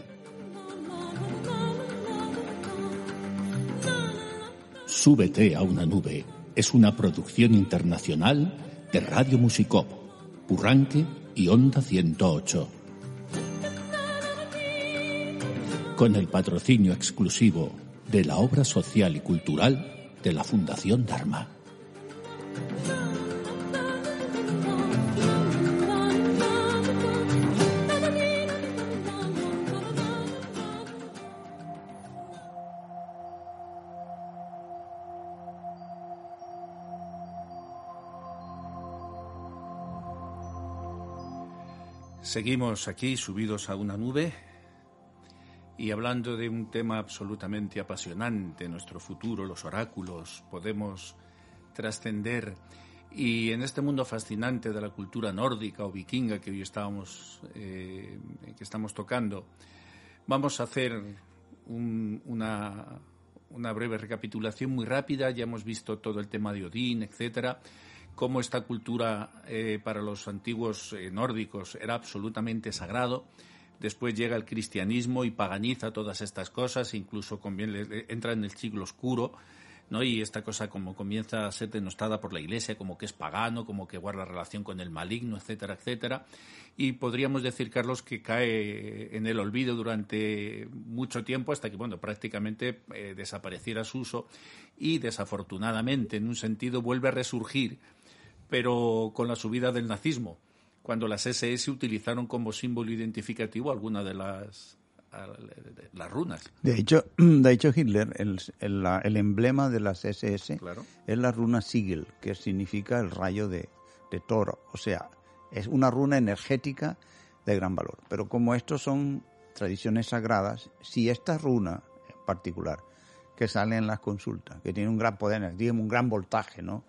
Súbete a una nube es una producción internacional de Radio Musicop, Purranque y Onda 108. Con el patrocinio exclusivo de la obra social y cultural de la Fundación Dharma. Seguimos aquí subidos a una nube y hablando de un tema absolutamente apasionante, nuestro futuro, los oráculos, podemos trascender y en este mundo fascinante de la cultura nórdica o vikinga que hoy estábamos, eh, que estamos tocando, vamos a hacer una, una breve recapitulación muy rápida. Ya hemos visto todo el tema de Odín, etcétera cómo esta cultura eh, para los antiguos eh, nórdicos era absolutamente sagrado. Después llega el cristianismo y paganiza todas estas cosas, incluso entra en el siglo oscuro, ¿no? Y esta cosa como comienza a ser denostada por la Iglesia, como que es pagano, como que guarda relación con el maligno, etcétera, etcétera. Y podríamos decir, Carlos, que cae en el olvido durante mucho tiempo hasta que, bueno, prácticamente eh, desapareciera su uso y desafortunadamente, en un sentido, vuelve a resurgir pero con la subida del nazismo, cuando las SS utilizaron como símbolo identificativo alguna de las las runas. De hecho, de hecho Hitler, el, el, emblema de las SS es la runa Sigil, que significa el rayo de, de toro. O sea, es una runa energética de gran valor. Pero como estos son tradiciones sagradas, si esta runa en particular, que sale en las consultas, que tiene un gran poder, digamos un gran voltaje, ¿no?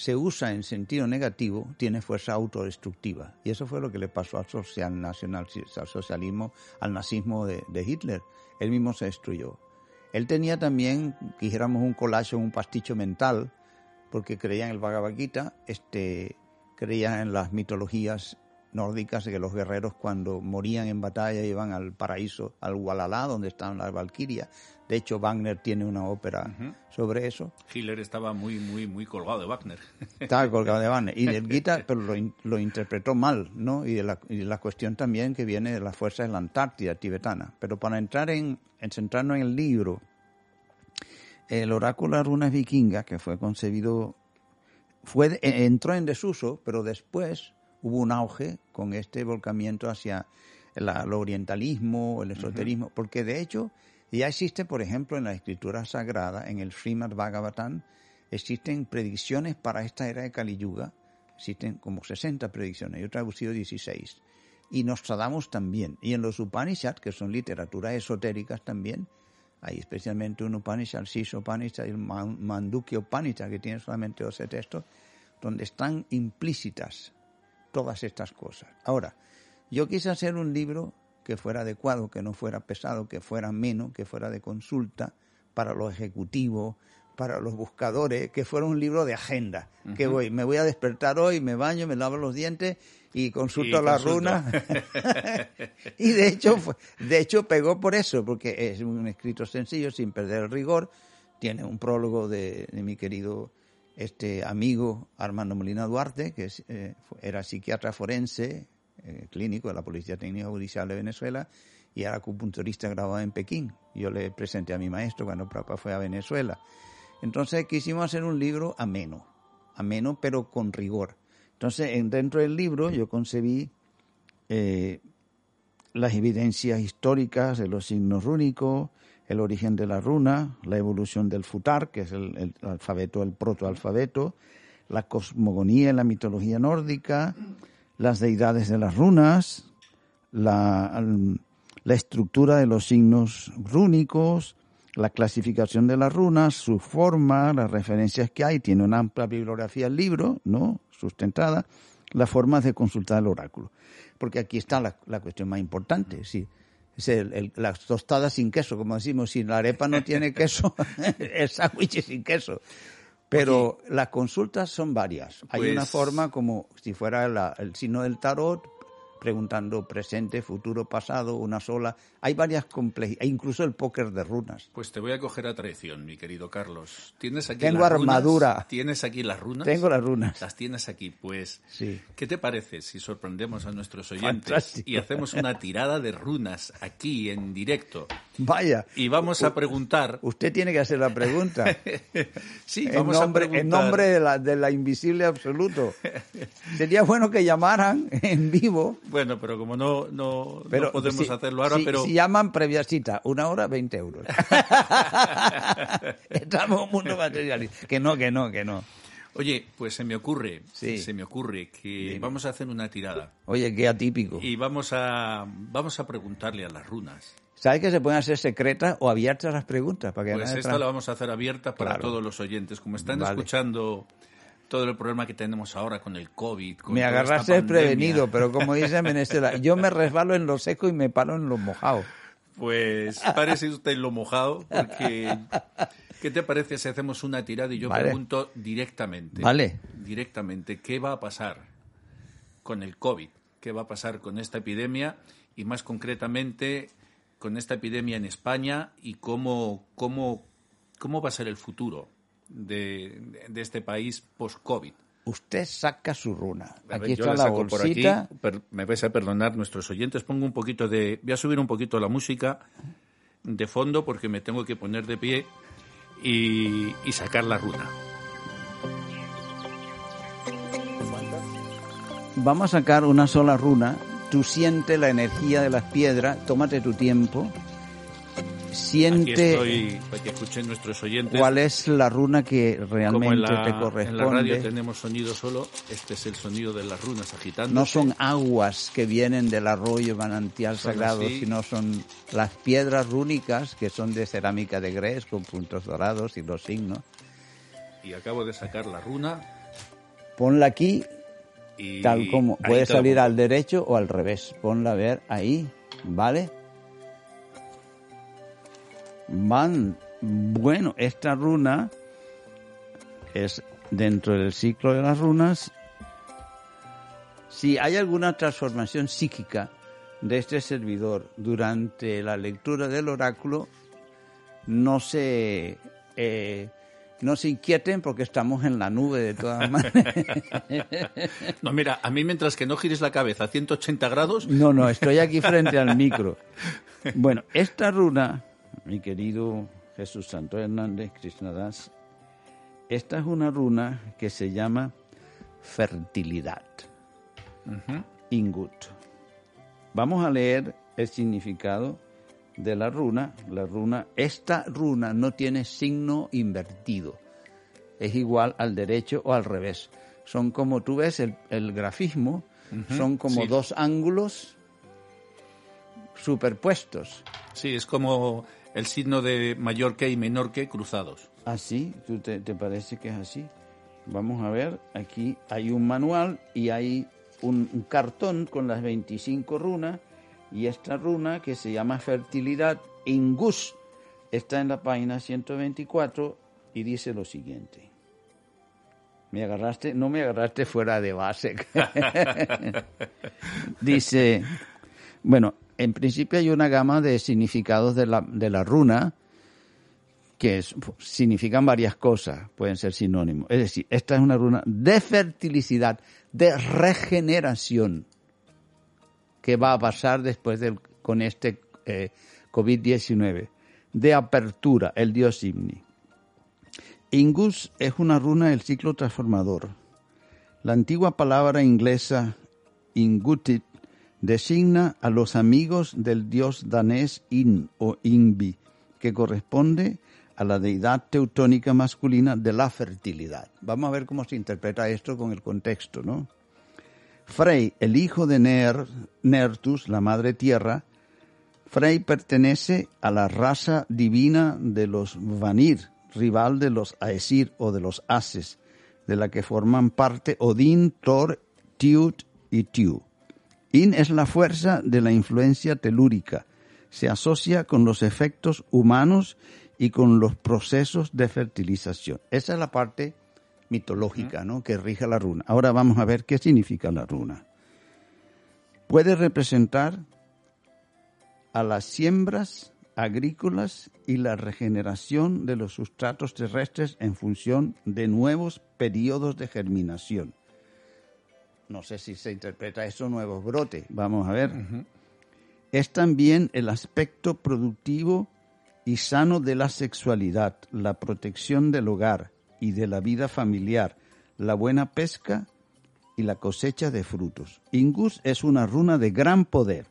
Se usa en sentido negativo, tiene fuerza autodestructiva. Y eso fue lo que le pasó al, social al socialismo, al nazismo de, Hitler. Él mismo se destruyó. Él tenía también, dijéramos, un collage, un pasticho mental, porque creía en el Bhagavad este, creía en las mitologías nórdicas de que los guerreros cuando morían en batalla iban al paraíso, al Walhalla, donde estaban las valquirias. De hecho, Wagner tiene una ópera sobre eso. Hitler estaba muy, muy, muy colgado de Wagner. Estaba colgado de Wagner. Y el Gita, pero lo, interpretó mal, ¿no? Y la, la, cuestión también que viene de las fuerzas de la Antártida tibetana. Pero para entrar en, en centrarnos en el libro, el oráculo de runas vikinga, que fue concebido, fue, entró en desuso, pero después hubo un auge con este volcamiento hacia el, orientalismo, el esoterismo, porque de hecho ya existe, por ejemplo, en la escritura sagrada, en el Srimad Bhagavatam, existen predicciones para esta era de Kali Yuga, existen como 60 predicciones, yo he traducido 16. Y Nostradamus también. Y en los Upanishads, que son literaturas esotéricas también, hay especialmente un Upanishad, Sisha Upanishad y el Mandukya Upanishad, que tiene solamente 12 textos, donde están implícitas todas estas cosas. Ahora, yo quise hacer un libro que fuera adecuado, que no fuera pesado, que fuera menos, que fuera de consulta para los ejecutivos, para los buscadores, que fuera un libro de agenda. Que voy, me voy a despertar hoy, me baño, me lavo los dientes y consulto la runa. y de hecho, de hecho pegó por eso, porque es un escrito sencillo, sin perder el rigor. Tiene un prólogo de, mi querido este amigo Armando Molina Duarte, que eh, era psiquiatra forense, eh, clínico de la Policía Técnica Judicial de Venezuela y era acupunturista graduado en Pekín. Yo le presenté a mi maestro cuando papá fue a Venezuela. Entonces quisimos hacer un libro ameno, ameno pero con rigor. Entonces dentro del libro yo concebí eh, las evidencias históricas de los signos rúnicos, el origen de la runa, la evolución del futar, que es el, el alfabeto, el protoalfabeto, la cosmogonía en la mitología nórdica, las deidades de las runas, la, la estructura de los signos rúnicos, la clasificación de las runas, su forma, las referencias que hay, tiene una amplia bibliografía el libro, ¿no? sustentada, las formas de consultar el oráculo. Porque aquí está la, la cuestión más importante. Sí, las tostadas sin queso, como decimos, si la arepa no tiene queso, el sándwich sin queso. Pero las consultas son varias. Hay una Pues- forma como si fuera la- el signo del tarot, preguntando presente, futuro, pasado, una sola. Hay varias complejidades, incluso el póker de runas. Pues te voy a coger a traición, mi querido Carlos. ¿Tienes aquí Tengo las runas? armadura. ¿Tienes aquí las runas? Tengo las runas. Las tienes aquí, pues. Sí. ¿Qué te parece si sorprendemos a nuestros oyentes Fantástico. y hacemos una tirada de runas aquí en directo? Vaya, Y vamos a preguntar. usted tiene que hacer la pregunta. Sí, en, nombre, a preguntar. en nombre de la, de la invisible absoluto. Sería bueno que llamaran en vivo. Bueno, pero como no, no, no Pero podemos si- hacerlo ahora, si, pero si llaman previa cita, una hora, 20 euros. Estamos en un mundo materialista. Que no, que no, que no. oye, pues se me ocurre, Sí. se me ocurre que vamos a hacer una tirada Oye, qué atípico. y vamos a vamos a preguntarle a las runas. ¿Sabes que se pueden hacer secretas o abiertas las preguntas? Para que Pues esta la vamos a hacer abierta para Claro. todos los oyentes. Como están Vale. escuchando todo el problema que tenemos ahora con el COVID. Con Me agarraste desprevenido, pero como dice Menestela, yo me resbalo en lo seco y me paro en lo mojado. Pues parece usted lo mojado, porque ¿qué te parece si hacemos una tirada y yo Vale. pregunto directamente? Vale. Directamente, ¿qué va a pasar con el COVID? ¿Qué va a pasar con esta epidemia? Y más concretamente, con esta epidemia en España y cómo, cómo, cómo va a ser el futuro de, de este país post-COVID. Usted saca su runa. A Aquí está la saco por aquí. bolsita. Me vais a perdonar nuestros oyentes. Pongo un poquito de. Voy a subir un poquito la música de fondo porque me tengo que poner de pie y, y sacar la runa. Vamos a sacar una sola runa. Tú siente la energía de las piedras. Tómate tu tiempo. Aquí Siente estoy para que escuchen nuestros oyentes. cuál es la runa que realmente en la, te en la radio corresponde. tenemos sonido solo, este es el sonido de las runas agitando. No son aguas que vienen del arroyo manantial Son sagrado, así. sino son las piedras rúnicas que son de cerámica de grés con puntos dorados y los signos. Y acabo de sacar la runa. Ponla aquí, Y tal como. Puede salir al derecho o al revés. Ponla a ver ahí, ¿vale? Van. Bueno, esta runa es dentro del ciclo de las runas. Si hay alguna transformación psíquica de este servidor durante la lectura del oráculo, no se, eh, no se inquieten porque estamos en la nube de todas maneras. No, mira, a mí mientras que no gires la cabeza a 180 grados, No, no, estoy aquí frente al micro. Bueno, esta runa, mi querido Jesús Santo Hernández Krishnadas, esta es una runa que se llama fertilidad. Ingut. Vamos a leer el significado de la runa. La runa, esta runa no tiene signo invertido. Es igual al derecho o al revés. Son como tú ves el, el grafismo, son como sí. dos ángulos superpuestos. sí, es como el signo de mayor que y menor que cruzados. Así, ¿tú te, te parece que es así? Vamos a ver, aquí hay un manual y hay un, un cartón con las 25 runas y esta runa que se llama fertilidad Ingus está en la página 124 y dice lo siguiente. Me agarraste, no me agarraste fuera de base. dice, bueno, en principio hay una gama de significados de la, de la runa que significan varias cosas, pueden ser sinónimos. Es decir, esta es una runa de fertilicidad, de regeneración, que va a pasar después del, con este eh, COVID-19, de apertura, el dios Imni. Ingus es una runa del ciclo transformador. La antigua palabra inglesa Ingutit designa a los amigos del dios danés In o Inbi, que corresponde a la deidad teutónica masculina de la fertilidad. Vamos a ver cómo se interpreta esto con el contexto, ¿no? Frey, el hijo de Ner, Nertus, la madre tierra, Frey pertenece a la raza divina de los Vanir, rival de los Aesir o de los Ases, de la que forman parte Odín, Thor Tiut y Tiu. In es la fuerza de la influencia telúrica. Se asocia con los efectos humanos y con los procesos de fertilización. Esa es la parte mitológica, ¿no? Que rige la runa. Ahora vamos a ver qué significa la runa. Puede representar a las siembras agrícolas y la regeneración de los sustratos terrestres en función de nuevos periodos de germinación. No sé si se interpreta eso nuevos brotes, vamos a ver. Es también el aspecto productivo y sano de la sexualidad, la protección del hogar y de la vida familiar, la buena pesca y la cosecha de frutos. Ingus es una runa de gran poder.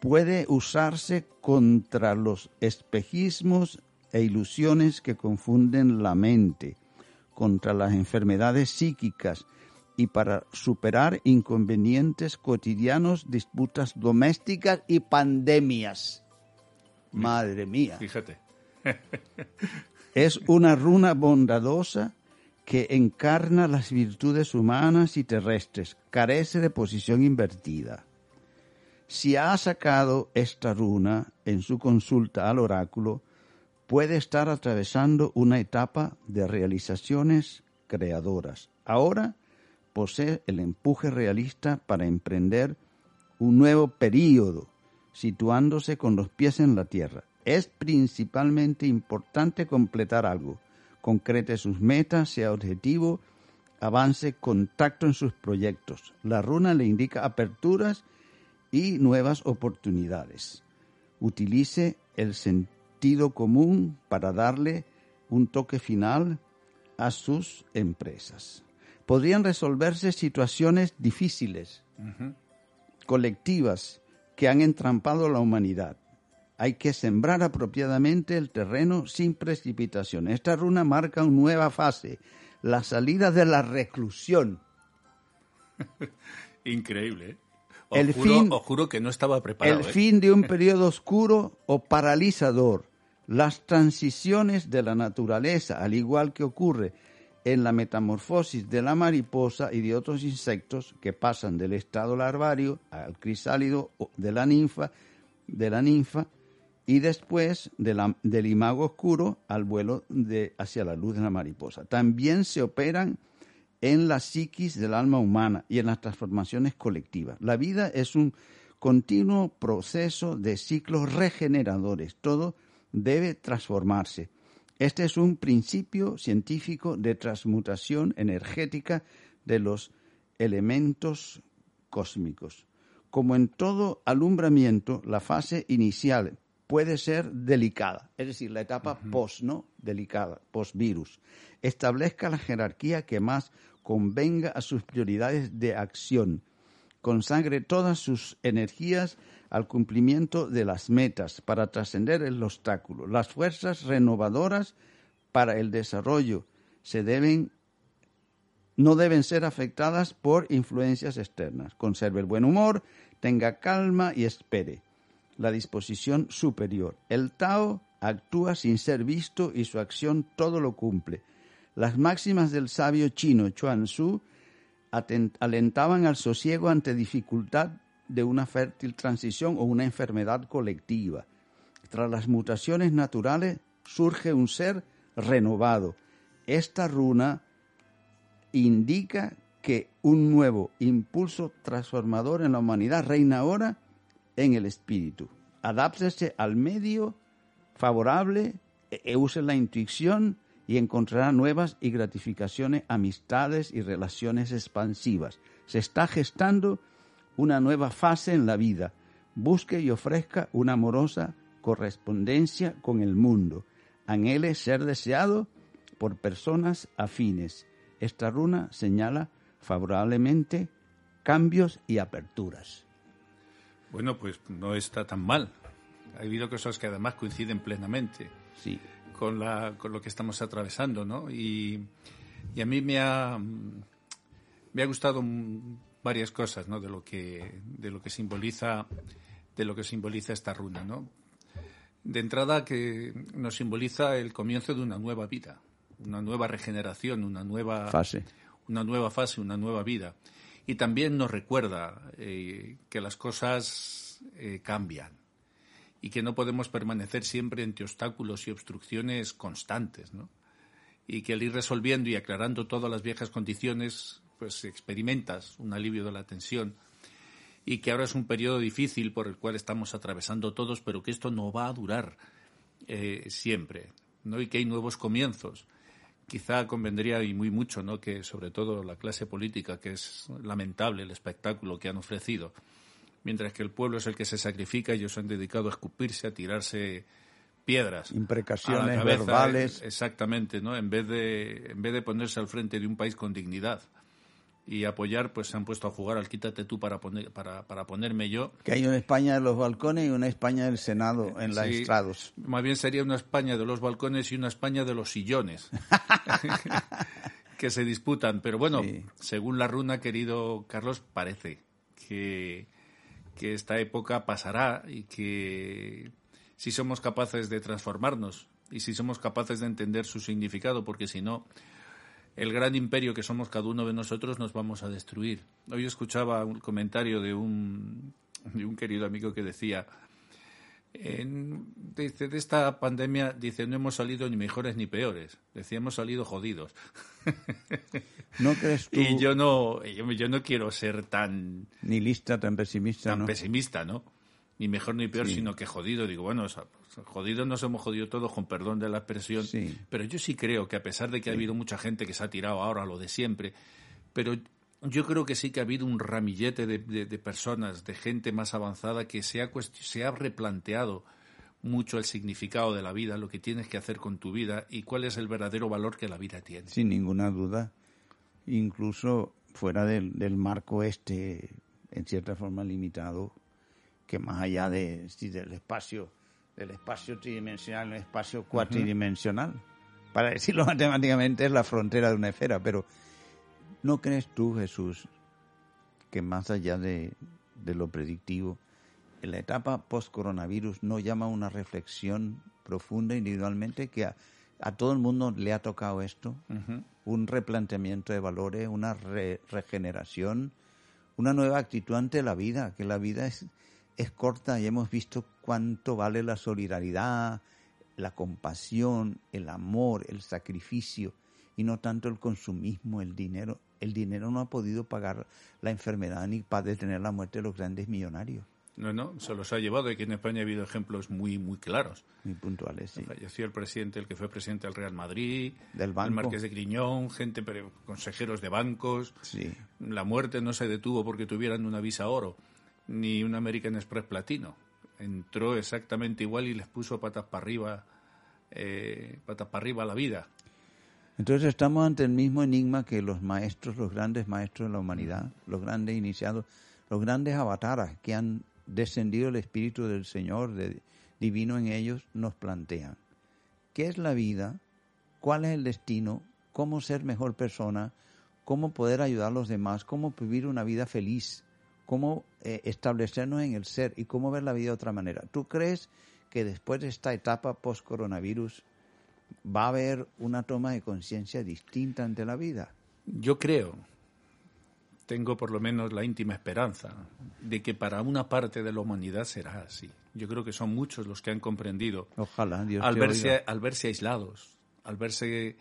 Puede usarse contra los espejismos e ilusiones que confunden la mente, contra las enfermedades psíquicas y para superar inconvenientes cotidianos, disputas domésticas y pandemias. Madre mía. Fíjate. es una runa bondadosa que encarna las virtudes humanas y terrestres, carece de posición invertida. Si ha sacado esta runa en su consulta al oráculo, puede estar atravesando una etapa de realizaciones creadoras. Ahora posee el empuje realista para emprender un nuevo período, situándose con los pies en la tierra. Es principalmente importante completar algo, concrete sus metas, sea objetivo, avance contacto en sus proyectos. La runa le indica aperturas y nuevas oportunidades. Utilice el sentido común para darle un toque final a sus empresas. Podrían resolverse situaciones difíciles, colectivas, que han entrampado a la humanidad hay que sembrar apropiadamente el terreno sin precipitación. Esta runa marca una nueva fase, la salida de la reclusión. Increíble. ¿eh? Os, el fin, juro que no estaba preparado. El ¿eh? fin de un periodo oscuro o paralizador. Las transiciones de la naturaleza, al igual que ocurre en la metamorfosis de la mariposa y de otros insectos que pasan del estado larvario al crisálido de la ninfa, de la ninfa y después del imago oscuro al vuelo de, hacia la luz de la mariposa. También se operan en la psiquis del alma humana y en las transformaciones colectivas. La vida es un continuo proceso de ciclos regeneradores. Todo debe transformarse. Este es un principio científico de transmutación energética de los elementos cósmicos. Como en todo alumbramiento, la fase inicial puede ser delicada, es decir, la etapa post, ¿no? Delicada, post-virus. Establezca la jerarquía que más convenga a sus prioridades de acción. Consagre todas sus energías al cumplimiento de las metas para trascender el obstáculo. Las fuerzas renovadoras para el desarrollo se deben no deben ser afectadas por influencias externas. Conserve el buen humor, tenga calma y espere la disposición superior. El Tao actúa sin ser visto y su acción todo lo cumple. Las máximas del sabio chino Chuan Tzu alentaban al sosiego ante dificultad de una fértil transición o una enfermedad colectiva. Tras las mutaciones naturales surge un ser renovado. Esta runa indica que un nuevo impulso transformador en la humanidad reina ahora en el espíritu. Adáptese al medio favorable, e, e use la intuición y encontrará nuevas y gratificaciones, amistades y relaciones expansivas. Se está gestando una nueva fase en la vida. Busque y ofrezca una amorosa correspondencia con el mundo. Anhele ser deseado por personas afines. Esta runa señala favorablemente cambios y aperturas. Bueno, pues no está tan mal. Ha habido cosas que además coinciden plenamente sí. con, la, con lo que estamos atravesando, ¿no? Y, a mí me ha, me ha gustado varias cosas, ¿no? De lo que, de lo que simboliza, de lo que simboliza esta runa, ¿no? De entrada que nos simboliza el comienzo de una nueva vida, una nueva regeneración, una nueva fase, una nueva fase, una nueva vida y también nos recuerda eh, que las cosas eh, cambian y que no podemos permanecer siempre entre obstáculos y obstrucciones constantes, ¿no? Y que al ir resolviendo y aclarando todas las viejas condiciones, pues experimentas un alivio de la tensión y que ahora es un periodo difícil por el cual estamos atravesando todos, pero que esto no va a durar eh, siempre, ¿no? Y que hay nuevos comienzos quizá convendría y muy mucho, ¿no? Que sobre todo la clase política, que es lamentable el espectáculo que han ofrecido, mientras que el pueblo es el que se sacrifica, ellos han dedicado a escupirse, a tirarse piedras, imprecaciones verbales, exactamente, ¿no? En vez de en vez de ponerse al frente de un país con dignidad y apoyar, pues se han puesto a jugar al quítate tú para, poner, para, para ponerme yo. Que hay una España de los balcones y una España del Senado en la estrados. Más bien sería una España de los balcones y una España de los sillones que se disputan. Pero bueno, según la runa, querido Carlos, parece que, que esta época pasará y que si somos capaces de transformarnos y si somos capaces de entender su significado, porque si no, el gran imperio que somos cada uno de nosotros nos vamos a destruir. Hoy escuchaba un comentario de un, de un querido amigo que decía, dice, de esta pandemia, dice, no hemos salido ni mejores ni peores, decía, hemos salido jodidos. ¿No crees tú? Y yo no, yo, no quiero ser tan... Ni lista, tan pesimista, Tan pesimista, ¿no? Ni mejor ni peor, sino que jodido. Digo, bueno, jodidos nos hemos jodido todos, con perdón de la expresión, pero yo sí creo que a pesar de que ha habido mucha gente que se ha tirado ahora a lo de siempre, pero yo creo que sí que ha habido un ramillete de, personas, de gente más avanzada que se ha, se ha replanteado mucho el significado de la vida, lo que tienes que hacer con tu vida y cuál es el verdadero valor que la vida tiene. Sin ninguna duda, incluso fuera del, del marco este, en cierta forma limitado, que más allá de, del espacio del espacio tridimensional en el espacio cuatridimensional. Para decirlo matemáticamente es la frontera de una esfera, pero ¿no crees tú, Jesús, que más allá de, lo predictivo, en la etapa post-coronavirus no llama a una reflexión profunda individualmente que a, todo el mundo le ha tocado esto? Un replanteamiento de valores, una regeneración, una nueva actitud ante la vida, que la vida es es corta y hemos visto cuánto vale la solidaridad, la compasión, el amor, el sacrificio y no tanto el consumismo, el dinero. El dinero no ha podido pagar la enfermedad ni para detener la muerte de los grandes millonarios. No, no, se los ha llevado. Aquí en España ha habido ejemplos muy, muy claros. Muy puntuales, sí. Falleció el presidente, el que fue presidente del Real Madrid, del banco. el Marqués de Griñón, gente, consejeros de bancos. Sí. La muerte no se detuvo porque tuvieran una visa oro ni un American Express platino. Entró exactamente igual y les puso patas para arriba, eh, patas para arriba la vida. Entonces estamos ante el mismo enigma que los maestros, los grandes maestros de la humanidad, los grandes iniciados, los grandes avataras que han descendido el Espíritu del Señor de, divino en ellos, nos plantean. ¿Qué es la vida? ¿Cuál es el destino? ¿Cómo ser mejor persona? ¿Cómo poder ayudar a los demás? ¿Cómo vivir una vida feliz? Cómo eh, establecernos en el ser y cómo ver la vida de otra manera. ¿Tú crees que después de esta etapa post-coronavirus va a haber una toma de conciencia distinta ante la vida? Yo creo, tengo por lo menos la íntima esperanza de que para una parte de la humanidad será así. Yo creo que son muchos los que han comprendido. Ojalá, Dios al verse, al verse aislados, al verse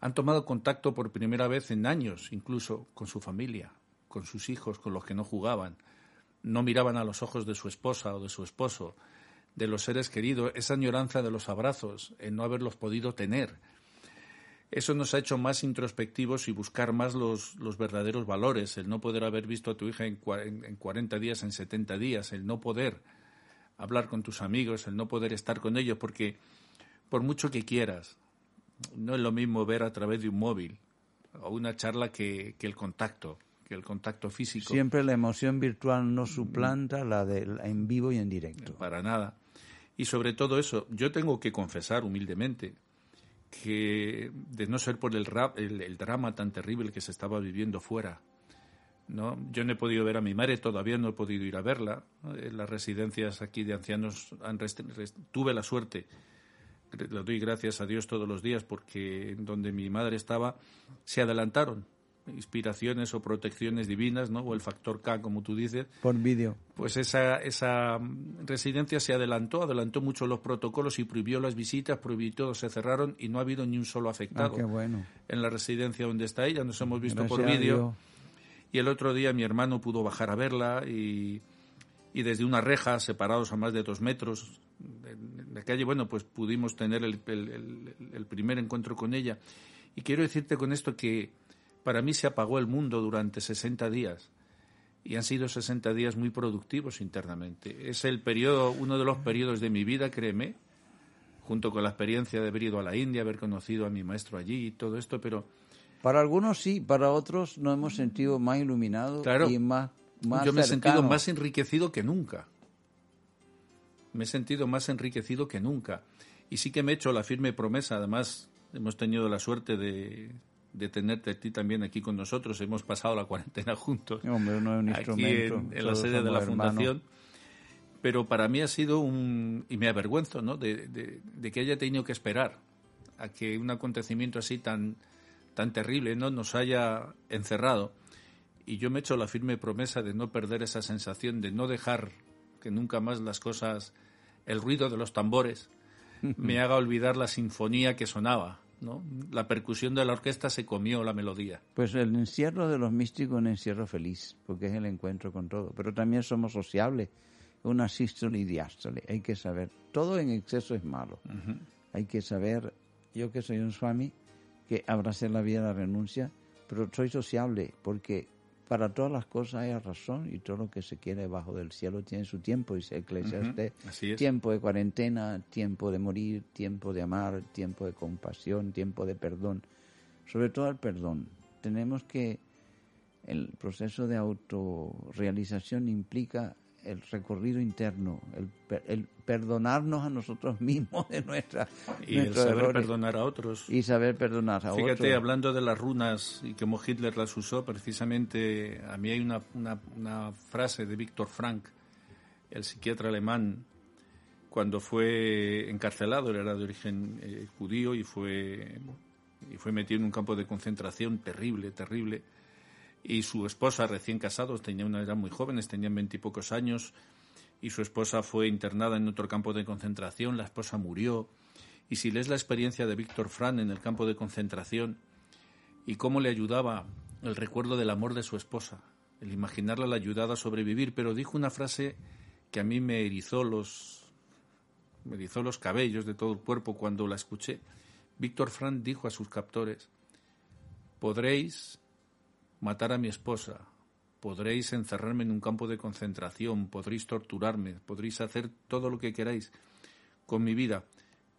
han tomado contacto por primera vez en años, incluso con su familia, con sus hijos, con los que no jugaban, no miraban a los ojos de su esposa o de su esposo, de los seres queridos, esa añoranza de los abrazos, el no haberlos podido tener. Eso nos ha hecho más introspectivos y buscar más los, los verdaderos valores, el no poder haber visto a tu hija en, en 40 días, en 70 días, el no poder hablar con tus amigos, el no poder estar con ellos, porque por mucho que quieras, no es lo mismo ver a través de un móvil o una charla que, que el contacto que el contacto físico. Siempre la emoción virtual no suplanta la de en vivo y en directo. Para nada. Y sobre todo eso, yo tengo que confesar humildemente que de no ser por el, rap, el, drama tan terrible que se estaba viviendo fuera, ¿no? Yo no he podido ver a mi madre, todavía no he podido ir a verla. En las residencias aquí de ancianos han tuve la suerte, le doy gracias a Dios todos los días porque donde mi madre estaba se adelantaron inspiraciones o protecciones divinas, ¿no? O el factor K, como tú dices. Por vídeo. Pues esa, esa residencia se adelantó, adelantó mucho los protocolos y prohibió las visitas, prohibió todo, se cerraron y no ha habido ni un solo afectado Ah, qué bueno. en la residencia donde está ella. Nos hemos visto por Gracias vídeo. Y el otro día mi hermano pudo bajar a verla y, y desde una reja, separados a más de dos metros de, la calle, bueno, pues pudimos tener el, el- el- el primer encuentro con ella. Y quiero decirte con esto que para mí se apagó el mundo durante 60 días. Y han sido 60 días muy productivos internamente. Es el periodo, uno de los periodos de mi vida, créeme, junto con la experiencia de haber ido a la India, haber conocido a mi maestro allí y todo esto, pero Para algunos sí, para otros nos hemos sentido más iluminados Claro. y más, más Yo me he sentido más enriquecido que nunca. Me he sentido más enriquecido que nunca. Y sí que me he hecho la firme promesa. Además, hemos tenido la suerte de, de tenerte a ti también aquí con nosotros. Hemos pasado la cuarentena juntos. Hombre, uno es un aquí instrumento. en, en la sede de la. Fundación. Pero para mí ha sido un... Y me avergüenzo, ¿no? De, de- de que haya tenido que esperar a que un acontecimiento así tan, tan terrible, ¿no? Nos haya encerrado. Y yo me he hecho la firme promesa de no perder esa sensación, de no dejar que nunca más las cosas, el ruido de los tambores, me haga olvidar la sinfonía que sonaba, ¿no? La percusión de la orquesta se comió la melodía. Pues el encierro de los místicos es un encierro feliz, porque es el encuentro con todo. Pero también somos sociables, una sístole y diástole. Hay que saber, todo en exceso es malo. Hay que saber, yo que soy un swami, que abracé la de la renuncia, pero soy sociable, porque para todas las cosas hay razón y todo lo que se quiere bajo del cielo tiene su tiempo, dice Eclesiastes. Es. Tiempo de cuarentena, tiempo de morir, tiempo de amar, tiempo de compasión, tiempo de perdón. Sobre todo el perdón. Tenemos que el proceso de autorrealización implica el recorrido interno, el, el perdonarnos a nosotros mismos de nuestra, Y el saber errores perdonar a otros. y saber perdonar a Fíjate, otros. hablando de las runas y cómo Hitler las usó, precisamente a mí hay una, una, una frase de Víctor Frank, el psiquiatra alemán, cuando fue encarcelado, él era de origen eh, judío y fue, y fue metido en un campo de concentración terrible, terrible. Y su esposa, recién casados, tenía una edad muy jóvenes, tenían veintipocos años, y su esposa fue internada en otro campo de concentración, la esposa murió. Y si lees la experiencia de Víctor Frank en el campo de concentración y cómo le ayudaba el recuerdo del amor de su esposa, el imaginarla le ayudaba a sobrevivir, pero dijo una frase que a mí me erizó los me erizó los cabellos de todo el cuerpo cuando la escuché. Víctor Frank dijo a sus captores: "Podréis matar a mi esposa, podréis encerrarme en un campo de concentración, podréis torturarme, podréis hacer todo lo que queráis con mi vida,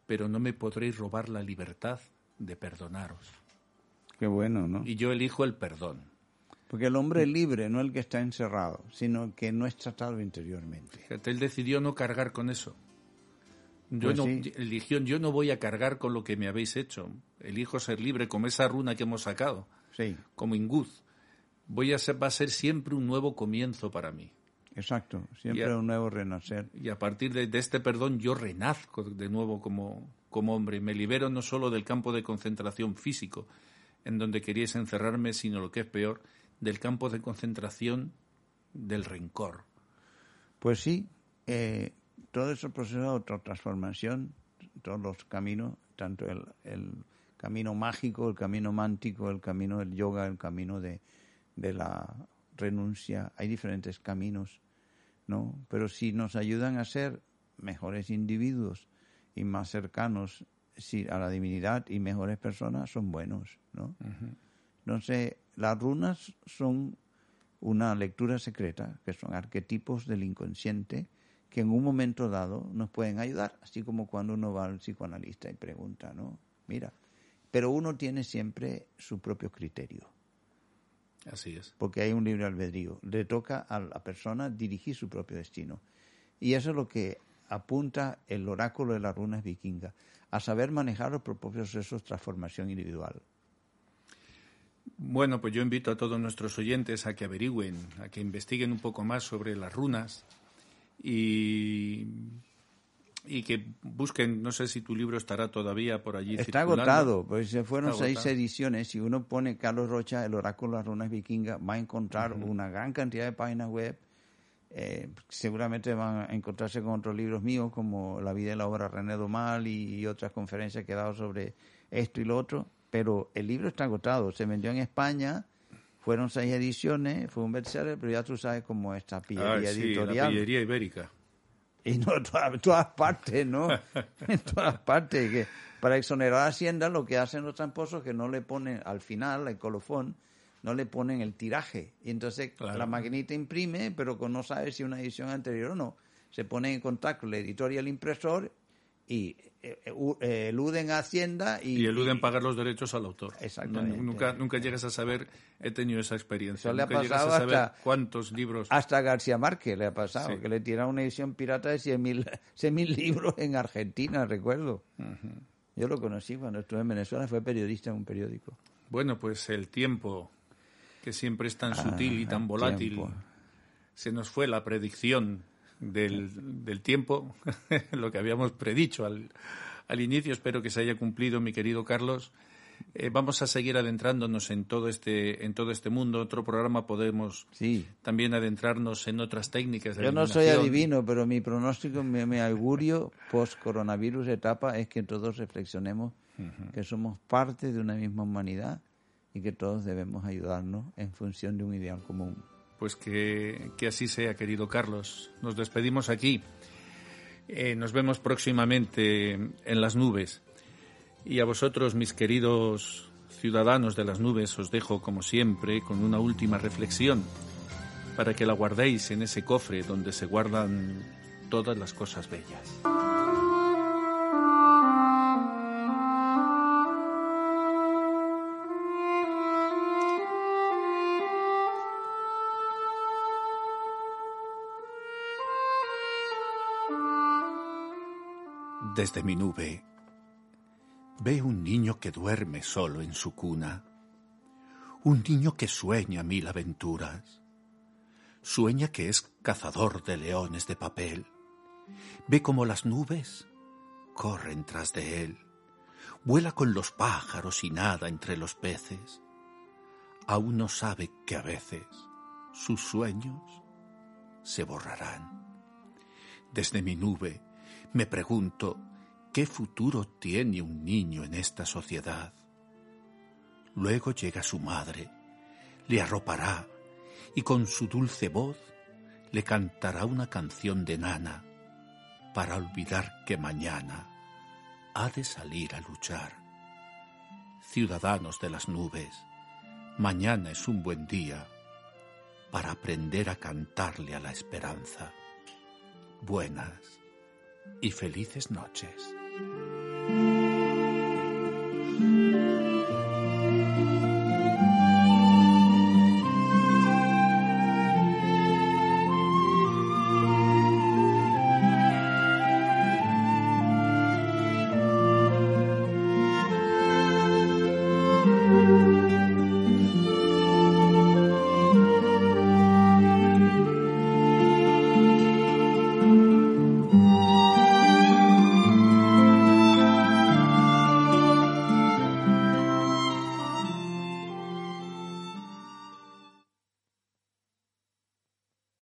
pero no me podréis robar la libertad de perdonaros. Qué bueno, ¿no? Y yo elijo el perdón. Porque el hombre es libre, no el que está encerrado, sino que no es tratado interiormente. Fíjate, Él decidió no cargar con eso. Yo Pues no, sí. eligió, yo no voy a cargar con lo que me habéis hecho. Elijo ser libre, como esa runa que hemos sacado, Sí, como Inguz. Voy a ser, va a ser siempre un nuevo comienzo para mí. exacto. Siempre un nuevo renacer. Y a partir de, de este perdón yo renazco de nuevo como, como hombre. Me libero no solo del campo de concentración físico, en donde queríais encerrarme, sino lo que es peor, del campo de concentración del rencor. Pues sí, eh, todo ese proceso de autotransformación, todos los caminos, tanto el, el camino mágico, el camino mántico, el camino del yoga, el camino de, de la renuncia, hay diferentes caminos, ¿no? Pero si nos ayudan a ser mejores individuos y más cercanos a la divinidad y mejores personas, son buenos, ¿no? Entonces, las runas son una lectura secreta, que son arquetipos del inconsciente, que en un momento dado nos pueden ayudar, así como cuando uno va al psicoanalista y pregunta, ¿no? Mira, pero uno tiene siempre su propio criterio, Así es. porque hay un libre albedrío. Le toca a la persona dirigir su propio destino. Y eso es lo que apunta el oráculo de las runas vikingas, a saber manejar los propios procesos de transformación individual. Bueno, pues yo invito a todos nuestros oyentes a que averigüen, a que investiguen un poco más sobre las runas y, y que busquen, no sé si tu libro estará todavía por allí. Está agotado, pues se fueron seis ediciones. Si uno pone Carlos Rocha, el oráculo de las runas vikingas, va a encontrar una gran cantidad de páginas web. Eh, seguramente van a encontrarse con otros libros míos, como La vida y la obra de René Domal y, otras conferencias que he dado sobre esto y lo otro. Pero el libro está agotado. Se vendió en España, fueron seis ediciones, fue un bestseller, pero ya tú sabes cómo esta pillería editorial. La pillería ibérica y no en todas, partes, ¿no? en todas partes. Que para exonerar a Hacienda lo que hacen los tramposos es que no le ponen al final, el colofón, no le ponen el tiraje. Y entonces la maquinita imprime, pero no sabe si una edición anterior o no. Se pone en contacto el editor y el impresor y eluden a Hacienda y, y eluden pagar los derechos al autor. Exactamente. nunca, nunca llegas a saber, he tenido esa experiencia. Eso le ha pasado hasta, cuántos libros. Hasta García Márquez le ha pasado, que le tira una edición pirata de 100.000 mil libros en Argentina, recuerdo. Yo lo conocí cuando estuve en Venezuela, fue periodista en un periódico. Bueno, pues el tiempo, que siempre es tan ah, sutil y tan volátil, se nos fue la predicción del, del tiempo, lo que habíamos predicho al, al, inicio. Espero que se haya cumplido, mi querido Carlos. Eh, vamos a seguir adentrándonos en todo este en todo este mundo. Otro programa podemos sí. también adentrarnos en otras técnicas. De Yo no soy adivino, pero mi pronóstico, mi, mi augurio post coronavirus etapa es que todos reflexionemos que somos parte de una misma humanidad y que todos debemos ayudarnos en función de un ideal común. Pues que, así sea, querido Carlos. Nos despedimos aquí. Eh, nos vemos próximamente en las nubes. Y a vosotros, mis queridos ciudadanos de las nubes, os dejo, como siempre, con una última reflexión para que la guardéis en ese cofre donde se guardan todas las cosas bellas. Desde mi nube. Veo un niño que duerme solo en su cuna, un niño que sueña mil aventuras, sueña que es cazador de leones de papel, ve como las nubes corren tras de él, vuela con los pájaros y nada entre los peces, aún no sabe que a veces sus sueños se borrarán. Desde mi nube me pregunto, ¿qué futuro tiene un niño en esta sociedad? Luego llega su madre, le arropará y con su dulce voz le cantará una canción de nana para olvidar que mañana ha de salir a luchar. Ciudadanos de las nubes, mañana es un buen día para aprender a cantarle a la esperanza. Buenas y felices noches.